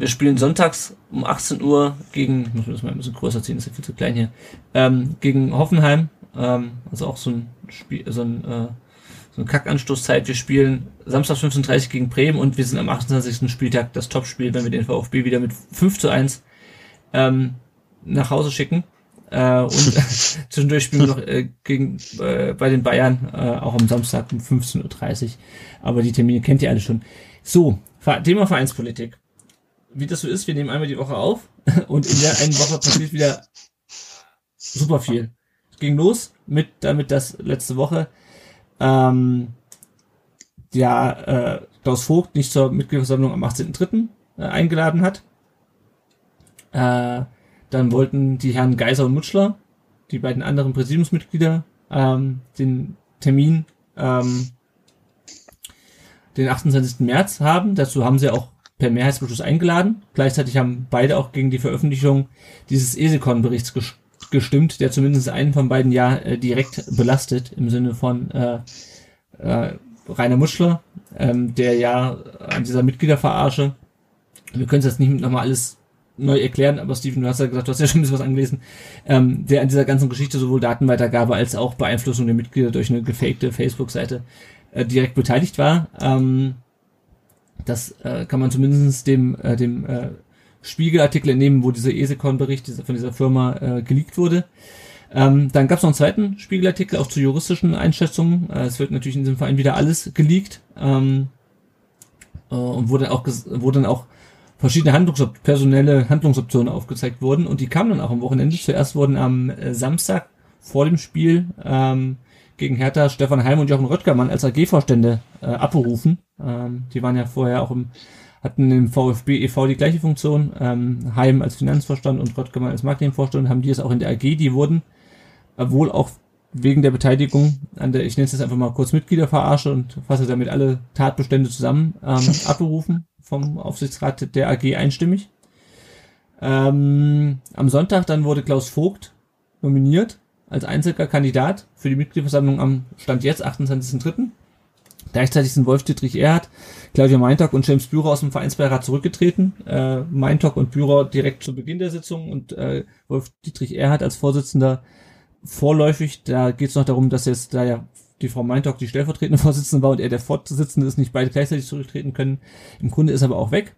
wir spielen sonntags um 18 Uhr gegen, ich muss das mal ein bisschen größer ziehen, ist ja viel zu klein hier, ähm, gegen Hoffenheim, ähm, also auch so ein Spiel, so ein, äh, so ein Kackanstoßzeit. Wir spielen samstags 15.30 gegen Bremen und wir sind am 28. Spieltag das Topspiel, wenn wir den VfB wieder mit 5 zu 1 ähm, nach Hause schicken. Äh, und zwischendurch spielen wir noch äh, gegen, äh, bei den Bayern, äh, auch am Samstag um 15.30 Uhr. Aber die Termine kennt ihr alle schon. So, Thema Vereinspolitik wie das so ist, wir nehmen einmal die Woche auf und in der einen Woche passiert wieder super viel. Es ging los mit damit das letzte Woche ähm, ja äh, Klaus Vogt nicht zur Mitgliederversammlung am 18.3. Äh, eingeladen hat. Äh, dann wollten die Herren Geiser und Mutschler, die beiden anderen Präsidiumsmitglieder, ähm, den Termin ähm, den 28. März haben. Dazu haben sie auch per Mehrheitsbeschluss eingeladen. Gleichzeitig haben beide auch gegen die Veröffentlichung dieses ESECON-Berichts gestimmt, der zumindest einen von beiden ja äh, direkt belastet, im Sinne von äh, äh, Rainer Muschler, ähm, der ja an dieser Mitgliederverarsche, wir können es jetzt nicht nochmal alles neu erklären, aber Steven, du hast ja gesagt, du hast ja schon ein bisschen was angelesen, ähm, der an dieser ganzen Geschichte sowohl Datenweitergabe als auch Beeinflussung der Mitglieder durch eine gefakte Facebook-Seite äh, direkt beteiligt war. Ähm, das äh, kann man zumindest dem, äh, dem äh, Spiegelartikel entnehmen, wo dieser ESECON-Bericht von dieser Firma äh, geleakt wurde. Ähm, dann gab es noch einen zweiten Spiegelartikel, auch zu juristischen Einschätzungen. Äh, es wird natürlich in diesem Verein wieder alles geleakt. Ähm, äh, und wurde auch, wo dann auch verschiedene Handlungsop personelle Handlungsoptionen aufgezeigt wurden. Und die kamen dann auch am Wochenende. Zuerst wurden am äh, Samstag vor dem Spiel ähm, gegen Hertha Stefan Heim und Jochen Röttgermann als AG-Vorstände äh, abberufen. Ähm, die waren ja vorher auch im, hatten im VfB e.V. die gleiche Funktion, ähm, Heim als Finanzvorstand und Röttgermann als Marketingvorstand, haben die es auch in der AG, die wurden äh, wohl auch wegen der Beteiligung an der, ich nenne es jetzt einfach mal kurz Mitgliederverarsche und fasse damit alle Tatbestände zusammen, ähm, abberufen vom Aufsichtsrat der AG einstimmig. Ähm, am Sonntag dann wurde Klaus Vogt nominiert als einziger Kandidat für die Mitgliederversammlung am Stand jetzt, 28.03. Gleichzeitig sind Wolf Dietrich Erhard, Claudia Meintock und James Bührer aus dem Vereinsbeirat zurückgetreten. Äh, Meintock und Bührer direkt zu Beginn der Sitzung und äh, Wolf Dietrich Erhard als Vorsitzender vorläufig. Da geht es noch darum, dass jetzt da ja die Frau Meintock die stellvertretende Vorsitzende war und er der Vorsitzende ist, nicht beide gleichzeitig zurücktreten können. Im Grunde ist er aber auch weg.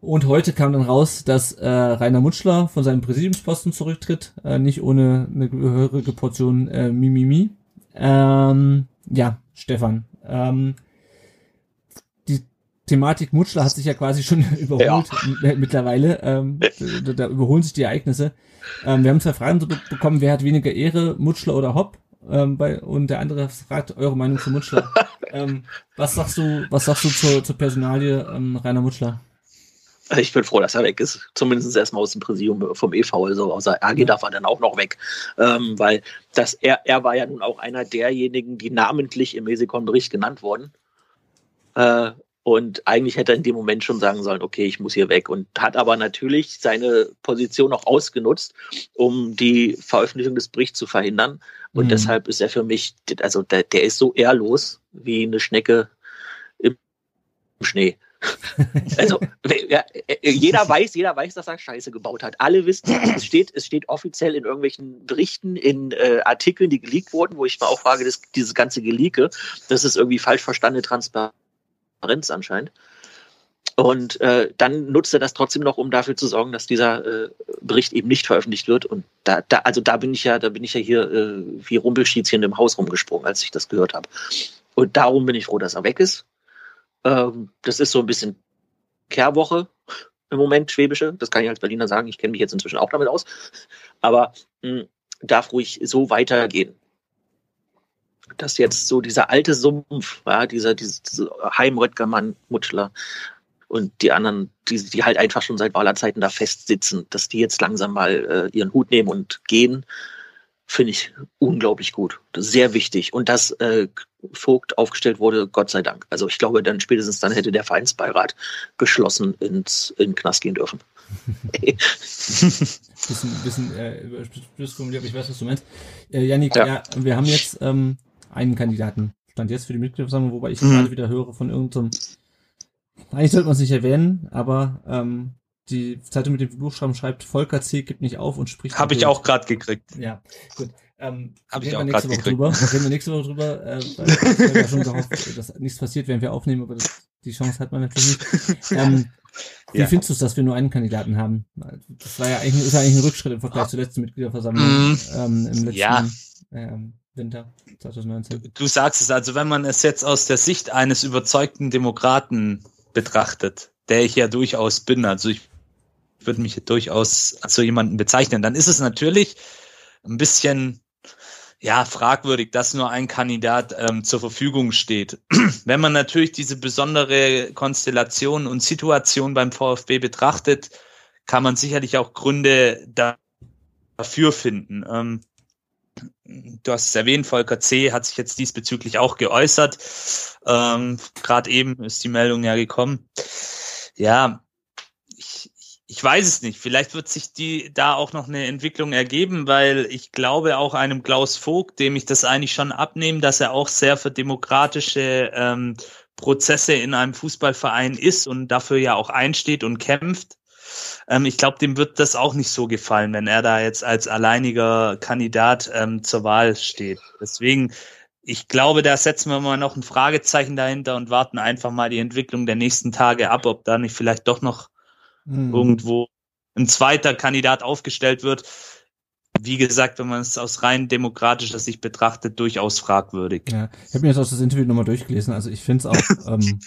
Und heute kam dann raus, dass äh, Rainer Mutschler von seinem Präsidiumsposten zurücktritt, äh, nicht ohne eine gehörige Portion äh, Mimimi. Ähm, ja, Stefan. Ähm, die Thematik Mutschler hat sich ja quasi schon überholt ja. mittlerweile. Ähm, da, da, überholen sich die Ereignisse. Ähm, wir haben zwei Fragen bekommen, wer hat weniger Ehre, Mutschler oder Hopp? Ähm, bei, und der andere fragt eure Meinung zu Mutschler. ähm, was sagst du, was sagst du zur, zur Personalie ähm, Rainer Mutschler? Ich bin froh, dass er weg ist. Zumindest erstmal aus dem Präsidium vom EV. Also außer RG darf er dann auch noch weg. Ähm, weil das, er, er war ja nun auch einer derjenigen, die namentlich im Mesikon-Bericht genannt wurden. Äh, und eigentlich hätte er in dem Moment schon sagen sollen, okay, ich muss hier weg. Und hat aber natürlich seine Position auch ausgenutzt, um die Veröffentlichung des Berichts zu verhindern. Und mhm. deshalb ist er für mich, also der, der ist so ehrlos wie eine Schnecke Schnee. also ja, äh, jeder weiß, jeder weiß, dass er Scheiße gebaut hat. Alle wissen, es steht, es steht offiziell in irgendwelchen Berichten, in äh, Artikeln, die geleakt wurden, wo ich mal auch frage, das, dieses ganze Geleake, das ist irgendwie falsch verstandene Transparenz anscheinend. Und äh, dann nutzt er das trotzdem noch, um dafür zu sorgen, dass dieser äh, Bericht eben nicht veröffentlicht wird. Und da, da, also da bin ich ja, da bin ich ja hier äh, wie Rumpelstilzchen im Haus rumgesprungen, als ich das gehört habe. Und darum bin ich froh, dass er weg ist. Ähm, das ist so ein bisschen Kehrwoche im Moment, schwäbische. Das kann ich als Berliner sagen. Ich kenne mich jetzt inzwischen auch damit aus. Aber mh, hm, darf ruhig so weitergehen dass jetzt so dieser alte Sumpf, ja, dieser, dieser Heimröttgermann-Mutschler, und die anderen, die, die halt einfach schon seit Wahlerzeiten da festsitzen, dass die jetzt langsam mal äh, ihren Hut nehmen und gehen, finde ich unglaublich gut. Sehr wichtig. Und dass äh, Vogt aufgestellt wurde, Gott sei Dank. Also ich glaube, dann spätestens dann hätte der Vereinsbeirat geschlossen ins in den Knast gehen dürfen. bisschen, bisschen äh, formuliert, ich weiß, was du meinst. Äh, Janik, ja. ja. wir haben jetzt ähm, einen Kandidaten. Stand jetzt für die Mitgliederversammlung, wobei ich mhm. gerade wieder höre von irgendeinem eigentlich sollte man es nicht erwähnen, aber ähm, die Zeitung mit dem Buchstaben schreibt, Volker C. gibt nicht auf und spricht. Habe ich auch gerade gekriegt. Ja, gut. Ähm, Habe ich auch gerade gekriegt. Drüber. Reden wir nächste Woche drüber, äh, weil haben ja schon gehofft, dass nichts passiert, während wir aufnehmen, aber das, die Chance hat man natürlich nicht. Ähm, wie ja. findest du es, dass wir nur einen Kandidaten haben? Das war ja eigentlich, ist ja eigentlich ein Rückschritt im Vergleich zur letzten Mitgliederversammlung mm. ähm, im letzten ja. ähm, Winter 2019. Du sagst es, also wenn man es jetzt aus der Sicht eines überzeugten Demokraten betrachtet, der ich ja durchaus bin, also ich würde mich durchaus als so jemanden bezeichnen, dann ist es natürlich ein bisschen ja fragwürdig, dass nur ein Kandidat ähm, zur Verfügung steht. Wenn man natürlich diese besondere Konstellation und Situation beim VfB betrachtet, kann man sicherlich auch Gründe dafür finden. Ähm, du hast es erwähnt, Volker C. hat sich jetzt diesbezüglich auch geäußert. Ähm, Gerade eben ist die Meldung ja gekommen. Ja, ich, weiß es nicht. Vielleicht wird sich die da auch noch eine Entwicklung ergeben, weil ich glaube auch einem Klaus Vogt, dem ich das eigentlich schon abnehme, dass er auch sehr für demokratische ähm, Prozesse in einem Fußballverein ist und dafür ja auch einsteht und kämpft. Ähm, ich glaube, dem wird das auch nicht so gefallen, wenn er da jetzt als alleiniger Kandidat ähm, zur Wahl steht. Deswegen, ich glaube, da setzen wir mal noch ein Fragezeichen dahinter und warten einfach mal die Entwicklung der nächsten Tage ab, ob da nicht vielleicht doch noch mhm. irgendwo ein zweiter Kandidat aufgestellt wird wie gesagt, wenn man es aus rein demokratischer Sicht betrachtet, durchaus fragwürdig. Ja, ich habe mir jetzt auch das Interview nochmal durchgelesen. Also ich finde es auch, ähm,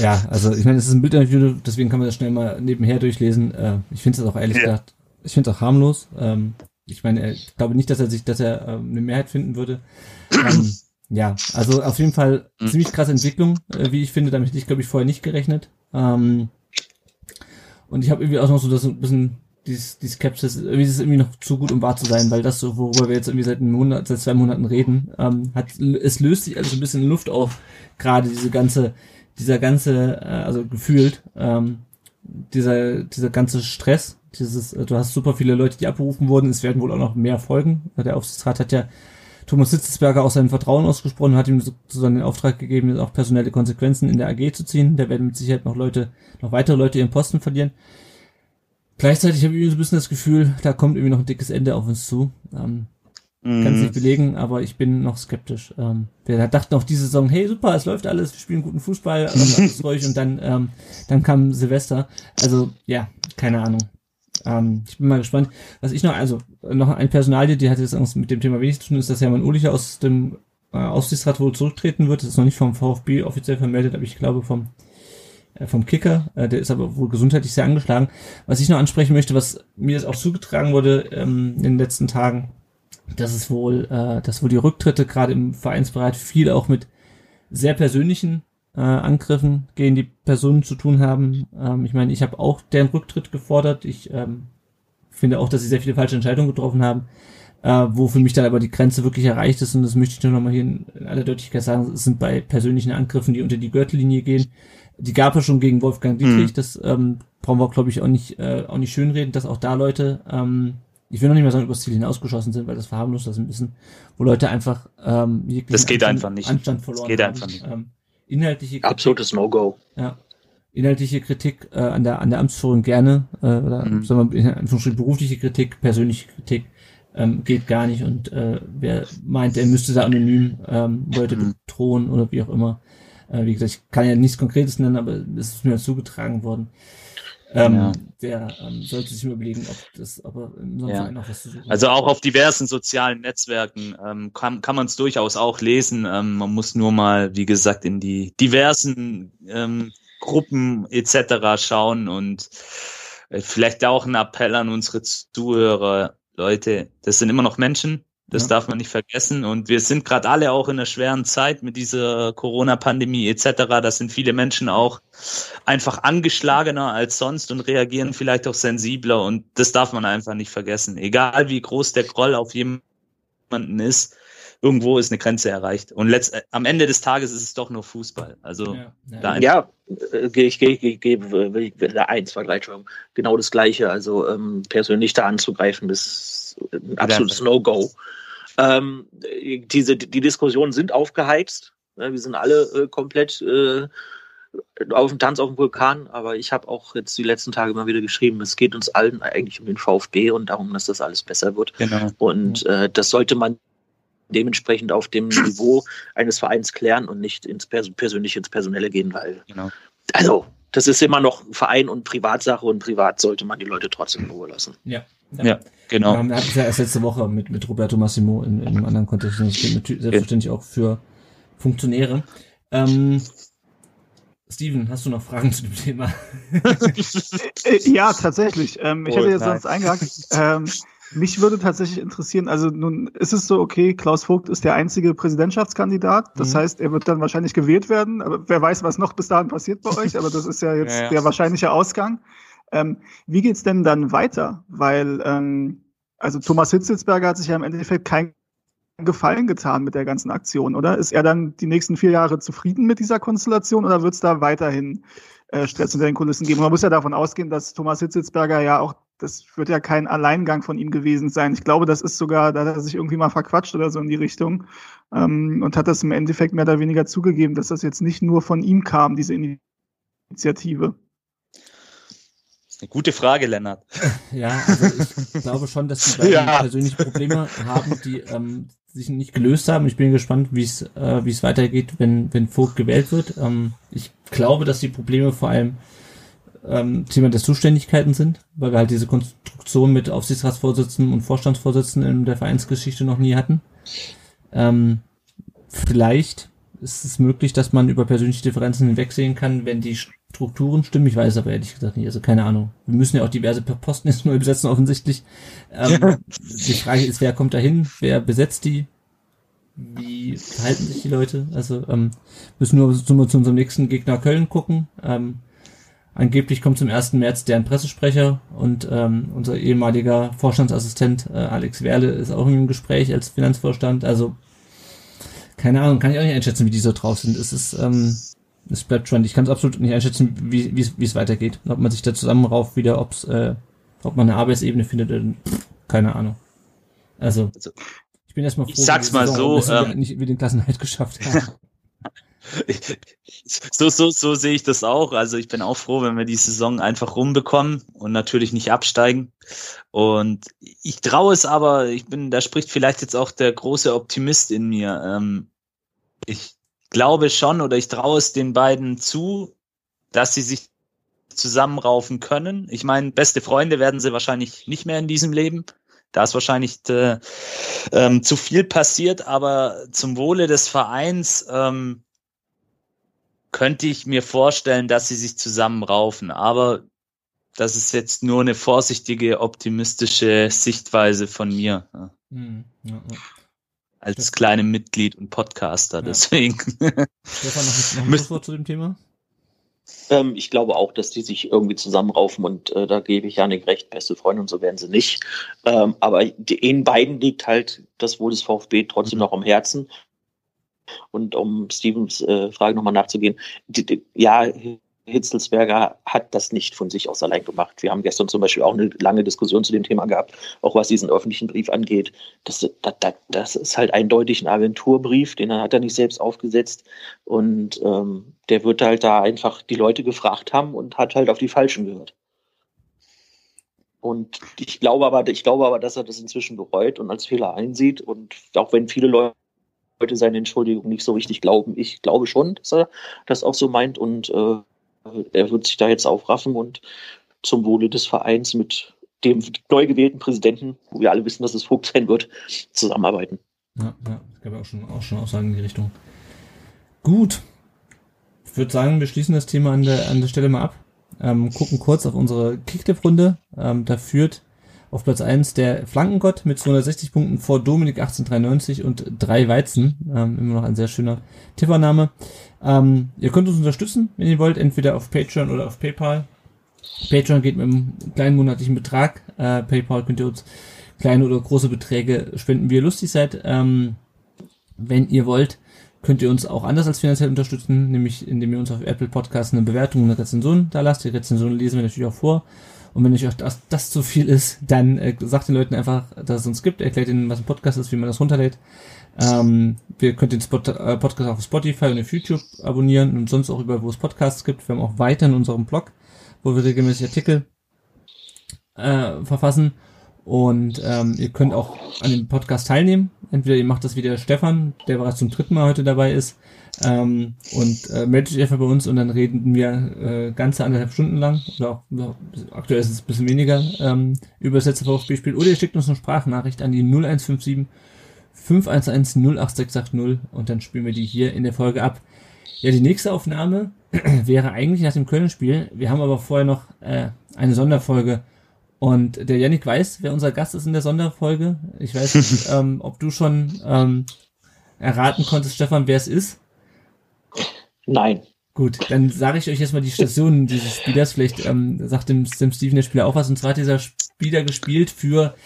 ja, also ich meine, es ist ein Bildinterview, deswegen kann man das schnell mal nebenher durchlesen. Äh, ich finde es auch ehrlich ja. gesagt, ich finde es auch harmlos. Ähm, ich meine, ich glaube nicht, dass er sich, dass er ähm, eine Mehrheit finden würde. Ähm, ja, also auf jeden Fall mhm. ziemlich krasse Entwicklung, äh, wie ich finde. Damit hätte ich, glaube ich, vorher nicht gerechnet. Ähm, und ich habe irgendwie auch noch so das ein bisschen die, die Skepsis, irgendwie ist es irgendwie noch zu gut, um wahr zu sein, weil das so, worüber wir jetzt irgendwie seit einem Monat, seit zwei Monaten reden, ähm, hat, es löst sich also ein bisschen Luft auf, gerade diese ganze, dieser ganze, äh, also gefühlt, ähm, dieser, dieser ganze Stress, dieses, äh, du hast super viele Leute, die abberufen wurden, es werden wohl auch noch mehr folgen. Der Aufsichtsrat hat ja Thomas Sitzesberger auch sein Vertrauen ausgesprochen, hat ihm sozusagen den Auftrag gegeben, auch personelle Konsequenzen in der AG zu ziehen. Da werden mit Sicherheit noch Leute, noch weitere Leute ihren Posten verlieren. Gleichzeitig habe ich so ein bisschen das Gefühl, da kommt irgendwie noch ein dickes Ende auf uns zu. Ähm, mm. Kann es nicht belegen, aber ich bin noch skeptisch. Ähm, wir dachten auch diese Saison, hey super, es läuft alles, wir spielen guten Fußball, alles ruhig und dann, ähm, dann kam Silvester. Also ja, keine Ahnung. Ähm, ich bin mal gespannt. Was ich noch, also noch ein Personalie, die hat jetzt mit dem Thema wenig zu tun, ist, dass Hermann Ulicher aus dem äh, Aufsichtsrat wohl zurücktreten wird. Das ist noch nicht vom VfB offiziell vermeldet, aber ich glaube vom äh, vom Kicker, äh, der ist aber wohl gesundheitlich sehr angeschlagen. Was ich noch ansprechen möchte, was mir jetzt auch zugetragen wurde ähm, in den letzten Tagen, dass es wohl, äh, dass wohl die Rücktritte gerade im Vereinsbereich viel auch mit sehr persönlichen äh, Angriffen gegen die Personen zu tun haben. Ähm, ich meine, ich habe auch deren Rücktritt gefordert. Ich ähm, finde auch, dass sie sehr viele falsche Entscheidungen getroffen haben, äh, wo für mich dann aber die Grenze wirklich erreicht ist. Und das möchte ich nur noch mal hier in, in aller Deutlichkeit sagen. Es sind bei persönlichen Angriffen, die unter die Gürtellinie gehen, die gab es schon gegen Wolfgang Dietrich, mhm. das ähm, brauchen wir, glaube ich, auch nicht, äh, auch nicht schönreden, dass auch da Leute, ähm, ich will noch nicht mal sagen, übers Ziel hinausgeschossen sind, weil das verharmlos das ein bisschen, wo Leute einfach ähm, das geht Anstand, einfach nicht. Anstand verloren das geht haben. einfach nicht. Ähm, inhaltliche Kritik. Absolutes No-Go. Ja. Inhaltliche Kritik äh, an der an der Amtsführung gerne, äh, oder mhm. sagen wir in berufliche Kritik, persönliche Kritik ähm, geht gar nicht und äh, wer meint, er müsste da anonym ähm, Leute mhm. bedrohen oder wie auch immer. Äh, wie gesagt, ich kann ja nichts Konkretes nennen, aber es ist mir zugetragen worden. Ähm, ja. Der ähm, sollte sich mal überlegen, ob das, ob er in so einem ja. Verein auch was zu suchen Also auch auf diversen sozialen Netzwerken ähm, kann, kann man es durchaus auch lesen. Ähm, man muss nur mal, wie gesagt, in die diversen ähm, Gruppen etc. schauen und äh, vielleicht auch ein Appell an unsere Zuhörer. Leute, das sind immer noch Menschen, das ja. darf man nicht vergessen. Und wir sind gerade alle auch in einer schweren Zeit mit dieser Corona-Pandemie etc. Da sind viele Menschen auch einfach angeschlagener als sonst und reagieren vielleicht auch sensibler. Und das darf man einfach nicht vergessen. Egal wie groß der Groll auf jemanden ist, irgendwo ist eine Grenze erreicht. Und letzt, äh, am Ende des Tages ist es doch nur Fußball. Also ja, ja. ja äh, gehe ich, gehe ich, gehe, gehe, eins, zwei, drei, genau das Gleiche. Also ähm, persönlich da anzugreifen, ist ein absolutes No-Go. Ähm, diese, die Diskussionen sind aufgeheizt. Wir sind alle äh, komplett äh, auf dem Tanz auf dem Vulkan, aber ich habe auch jetzt die letzten Tage immer wieder geschrieben, es geht uns allen eigentlich um den VfB und darum, dass das alles besser wird. Genau. Und äh, das sollte man dementsprechend auf dem Niveau eines Vereins klären und nicht ins Pers persönlich ins Personelle gehen, weil genau. also das ist immer noch Verein und Privatsache und privat sollte man die Leute trotzdem in Ruhe lassen. Ja. Ja, ja genau. Wir hatten es ja erst letzte Woche mit, mit Roberto Massimo in, in einem anderen Kontext. Das steht selbstverständlich auch für Funktionäre. Ähm, Steven, hast du noch Fragen zu dem Thema? Ja, tatsächlich. Ähm, ich oh, hätte jetzt sonst eingehakt. Ähm, mich würde tatsächlich interessieren, also nun ist es so, okay, Klaus Vogt ist der einzige Präsidentschaftskandidat. Das mhm. heißt, er wird dann wahrscheinlich gewählt werden. Aber wer weiß, was noch bis dahin passiert bei euch, aber das ist ja jetzt ja, ja. der wahrscheinliche Ausgang. Ähm, wie geht's denn dann weiter? Weil, ähm, also Thomas Hitzelsberger hat sich ja im Endeffekt kein Gefallen getan mit der ganzen Aktion, oder? Ist er dann die nächsten vier Jahre zufrieden mit dieser Konstellation oder wird es da weiterhin äh, Stress unter den Kulissen geben? Man muss ja davon ausgehen, dass Thomas Hitzelsberger ja auch das wird ja kein Alleingang von ihm gewesen sein. Ich glaube, das ist sogar, da hat er sich irgendwie mal verquatscht oder so in die Richtung ähm, und hat das im Endeffekt mehr oder weniger zugegeben, dass das jetzt nicht nur von ihm kam, diese Initiative. Eine gute Frage, Lennart. Ja, also ich glaube schon, dass die beiden ja. persönliche Probleme haben, die ähm, sich nicht gelöst haben. Ich bin gespannt, wie es äh, wie es weitergeht, wenn wenn Vogt gewählt wird. Ähm, ich glaube, dass die Probleme vor allem ähm, Thema der Zuständigkeiten sind, weil wir halt diese Konstruktion mit Aufsichtsratsvorsitzenden und Vorstandsvorsitzenden in der Vereinsgeschichte noch nie hatten. Ähm, vielleicht ist es möglich, dass man über persönliche Differenzen hinwegsehen kann, wenn die Strukturen stimmen. Ich weiß aber ehrlich gesagt nicht, also keine Ahnung. Wir müssen ja auch diverse Posten jetzt neu besetzen, offensichtlich. Ähm, die Frage ist, wer kommt da hin? Wer besetzt die? Wie verhalten sich die Leute? Also ähm, müssen nur zu, zu unserem nächsten Gegner Köln gucken. Ähm, Angeblich kommt zum 1. März deren Pressesprecher und ähm, unser ehemaliger Vorstandsassistent äh, Alex Werle ist auch im Gespräch als Finanzvorstand. Also keine Ahnung, kann ich auch nicht einschätzen, wie die so drauf sind. Es ist, ähm, es bleibt spannend. Ich kann es absolut nicht einschätzen, wie wie es weitergeht. Ob man sich da zusammenrauft wieder, ob's, äh, ob man eine Arbeitsebene findet, äh, keine Ahnung. Also, also ich bin erstmal froh, ich sag's mal so, dass wir ähm, nicht wie den Klassenhalt geschafft haben. so, so, so sehe ich das auch. Also ich bin auch froh, wenn wir die Saison einfach rumbekommen und natürlich nicht absteigen. Und ich traue es aber, ich bin, da spricht vielleicht jetzt auch der große Optimist in mir. Ähm, ich glaube schon oder ich traue es den beiden zu, dass sie sich zusammenraufen können. Ich meine, beste Freunde werden sie wahrscheinlich nicht mehr in diesem Leben. Da ist wahrscheinlich äh, ähm, zu viel passiert, aber zum Wohle des Vereins ähm, könnte ich mir vorstellen, dass sie sich zusammenraufen. Aber das ist jetzt nur eine vorsichtige, optimistische Sichtweise von mir. Mhm. Ja, ja. Als das kleinem Mitglied und Podcaster, ja. deswegen. Stefan, noch, noch ein Schlusswort zu dem Thema? Ähm, ich glaube auch, dass die sich irgendwie zusammenraufen und äh, da gebe ich Janik recht, beste Freunde und so werden sie nicht. Ähm, aber die, in beiden liegt halt das Wohl des VfB trotzdem mhm. noch am Herzen. Und um Stevens äh, Frage nochmal nachzugehen, die, die, ja, Hitzelsberger hat das nicht von sich aus allein gemacht. Wir haben gestern zum Beispiel auch eine lange Diskussion zu dem Thema gehabt, auch was diesen öffentlichen Brief angeht. Das, das, das ist halt eindeutig ein Agenturbrief, den hat er nicht selbst aufgesetzt. Und ähm, der wird halt da einfach die Leute gefragt haben und hat halt auf die Falschen gehört. Und ich glaube aber, ich glaube aber, dass er das inzwischen bereut und als Fehler einsieht. Und auch wenn viele Leute seine Entschuldigung nicht so richtig glauben, ich glaube schon, dass er das auch so meint und äh, er wird sich da jetzt aufraffen und zum Wohle des Vereins mit dem neu gewählten Präsidenten, wo wir alle wissen, dass es Vogt sein wird, zusammenarbeiten. Ja, ja, es gab auch schon, auch schon Aussagen in die Richtung. Gut. Ich würde sagen, wir schließen das Thema an der, an der Stelle mal ab. Ähm, gucken kurz auf unsere Kicktipp-Runde. Ähm, da führt auf Platz 1 der Flankengott mit 260 Punkten vor Dominik 1893 und drei Weizen. Ähm, immer noch ein sehr schöner Tippername. Ähm, ihr könnt uns unterstützen, wenn ihr wollt, entweder auf Patreon oder auf PayPal. Patreon geht mit einem kleinen monatlichen Betrag. Äh, PayPal könnt ihr uns kleine oder große Beträge spenden, wie ihr lustig seid. Ähm, wenn ihr wollt, könnt ihr uns auch anders als finanziell unterstützen, nämlich indem ihr uns auf Apple Podcasts eine Bewertung und eine Rezension da lasst. Die Rezension lesen wir natürlich auch vor. Und wenn euch auch das, das zu viel ist, dann äh, sagt den Leuten einfach, dass es uns gibt, erklärt ihnen, was ein Podcast ist, wie man das runterlädt. Ähm, wir könnt den Spot, äh, Podcast auf Spotify und auf YouTube abonnieren und sonst auch überall, wo es Podcasts gibt. Wir haben auch weiter in unserem Blog, wo wir regelmäßig Artikel äh, verfassen. Und ähm, ihr könnt auch an dem Podcast teilnehmen. Entweder ihr macht das wie der Stefan, der bereits zum dritten Mal heute dabei ist, ähm, und äh, meldet euch einfach bei uns und dann reden wir äh, ganze anderthalb Stunden lang, oder auch, aktuell ist es ein bisschen weniger, ähm, über das letzte VfB-Spiel. Oder ihr schickt uns eine Sprachnachricht an die 0157 511 08680 und dann spielen wir die hier in der Folge ab. Ja, die nächste Aufnahme wäre eigentlich nach dem Köln-Spiel. Wir haben aber vorher noch äh, eine Sonderfolge und der Yannick weiß, wer unser Gast ist in der Sonderfolge. Ich weiß nicht, ähm, ob du schon ähm, erraten konntest, Stefan, wer es ist. Nein. Gut, dann sage ich euch jetzt mal die Stationen dieses Spielers. Vielleicht ähm, sagt dem, dem Steven der Spieler auch was. Und zwar hat dieser Spieler gespielt für,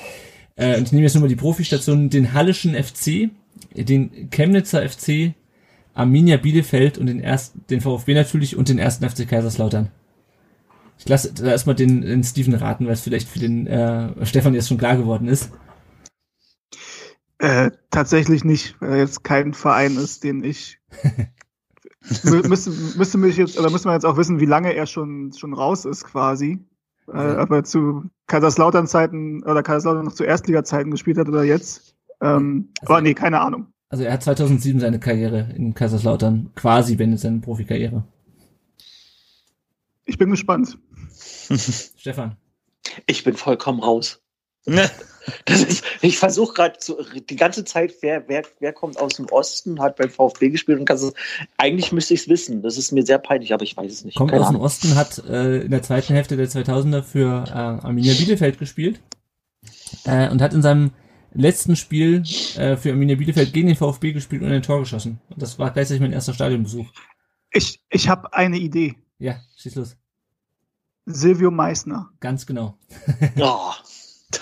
äh, ich nehme jetzt nur mal die Profistation, den Hallischen FC, den Chemnitzer FC, Arminia Bielefeld und den ersten, den VfB natürlich und den ersten FC Kaiserslautern. Ich lasse da erstmal den, den Steven raten, weil es vielleicht für den äh, Stefan jetzt schon klar geworden ist. Äh, tatsächlich nicht, weil er jetzt kein Verein ist, den ich müsste, müsste mich jetzt, oder müsste man jetzt auch wissen, wie lange er schon, schon raus ist quasi. Äh, ob er zu Kaiserslautern-Zeiten oder Kaiserslautern noch zu Erstliga-Zeiten gespielt hat oder jetzt. Ähm, also, aber nee, keine Ahnung. Also er hat 2007 seine Karriere in Kaiserslautern quasi beendet, seine Profikarriere. Ich bin gespannt. Stefan. Ich bin vollkommen raus. Ne? Das ist, ich versuche gerade die ganze Zeit, wer, wer, wer kommt aus dem Osten, hat beim VfB gespielt und kann es, eigentlich müsste ich es wissen. Das ist mir sehr peinlich, aber ich weiß es nicht. Kommt Keine aus Ahnung. dem Osten, hat äh, in der zweiten Hälfte der 2000er für äh, Arminia Bielefeld gespielt äh, und hat in seinem letzten Spiel äh, für Arminia Bielefeld gegen den VfB gespielt und ein Tor geschossen. Und das war gleichzeitig mein erster Stadionbesuch. Ich, ich habe eine Idee. Ja, schieß los. Silvio Meissner. Ganz genau. Oh.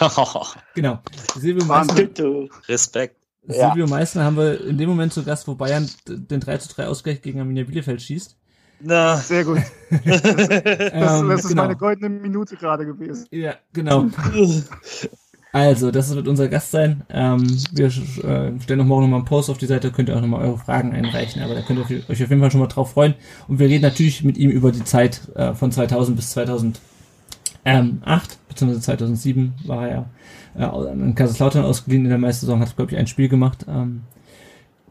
genau. Silvio Meissner. Respekt. Silvio ja. Meissner haben wir in dem Moment zu Gast, wo Bayern den 3 zu 3 Ausgleich gegen Arminia Bielefeld schießt. Na. Sehr gut. das, das, das ist genau. meine goldene Minute gerade gewesen. Ja, genau. Also, das wird unser Gast sein. Ähm, wir äh, stellen noch morgen nochmal einen Post auf die Seite, könnt ihr auch nochmal eure Fragen einreichen, aber da könnt ihr euch auf jeden Fall schon mal drauf freuen. Und wir reden natürlich mit ihm über die Zeit äh, von 2000 bis 2008, beziehungsweise 2007 war er äh, in Kaiserslautern ausgeliehen in der Meistersaison, hat, glaube ich, ein Spiel gemacht ähm,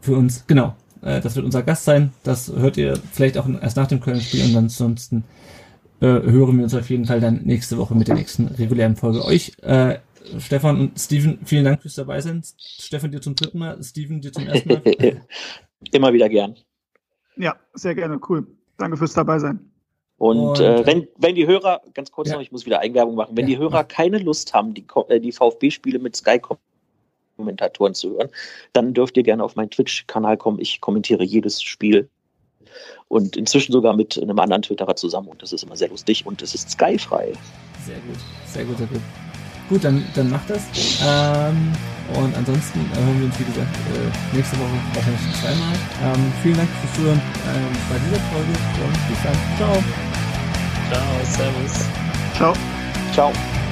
für uns. Genau, äh, das wird unser Gast sein. Das hört ihr vielleicht auch erst nach dem Köln-Spiel und ansonsten äh, hören wir uns auf jeden Fall dann nächste Woche mit der nächsten regulären Folge. Euch äh, Stefan und Steven, vielen Dank fürs dabei sein. Stefan dir zum dritten Mal, Steven dir zum ersten Mal. Immer wieder gern. Ja, sehr gerne, cool. Danke fürs dabei sein. Und, und äh, wenn, wenn die Hörer, ganz kurz ja. noch, ich muss wieder Eigenwerbung machen, wenn ja, die Hörer ja. keine Lust haben, die, äh, die VfB-Spiele mit Sky Kommentatoren zu hören, dann dürft ihr gerne auf meinen Twitch-Kanal kommen. Ich kommentiere jedes Spiel und inzwischen sogar mit einem anderen Twitterer zusammen und das ist immer sehr lustig und es ist Sky-frei. Sehr gut, sehr gut, sehr gut. Gut, dann, dann macht das. Ähm, Und ansonsten äh, hören wir uns, wie gesagt, äh, nächste Woche wahrscheinlich zweimal. Ähm, vielen Dank fürs Zuhören ähm, bei dieser Folge und bis dann. Ciao. Ciao, servus. Ciao. Ciao.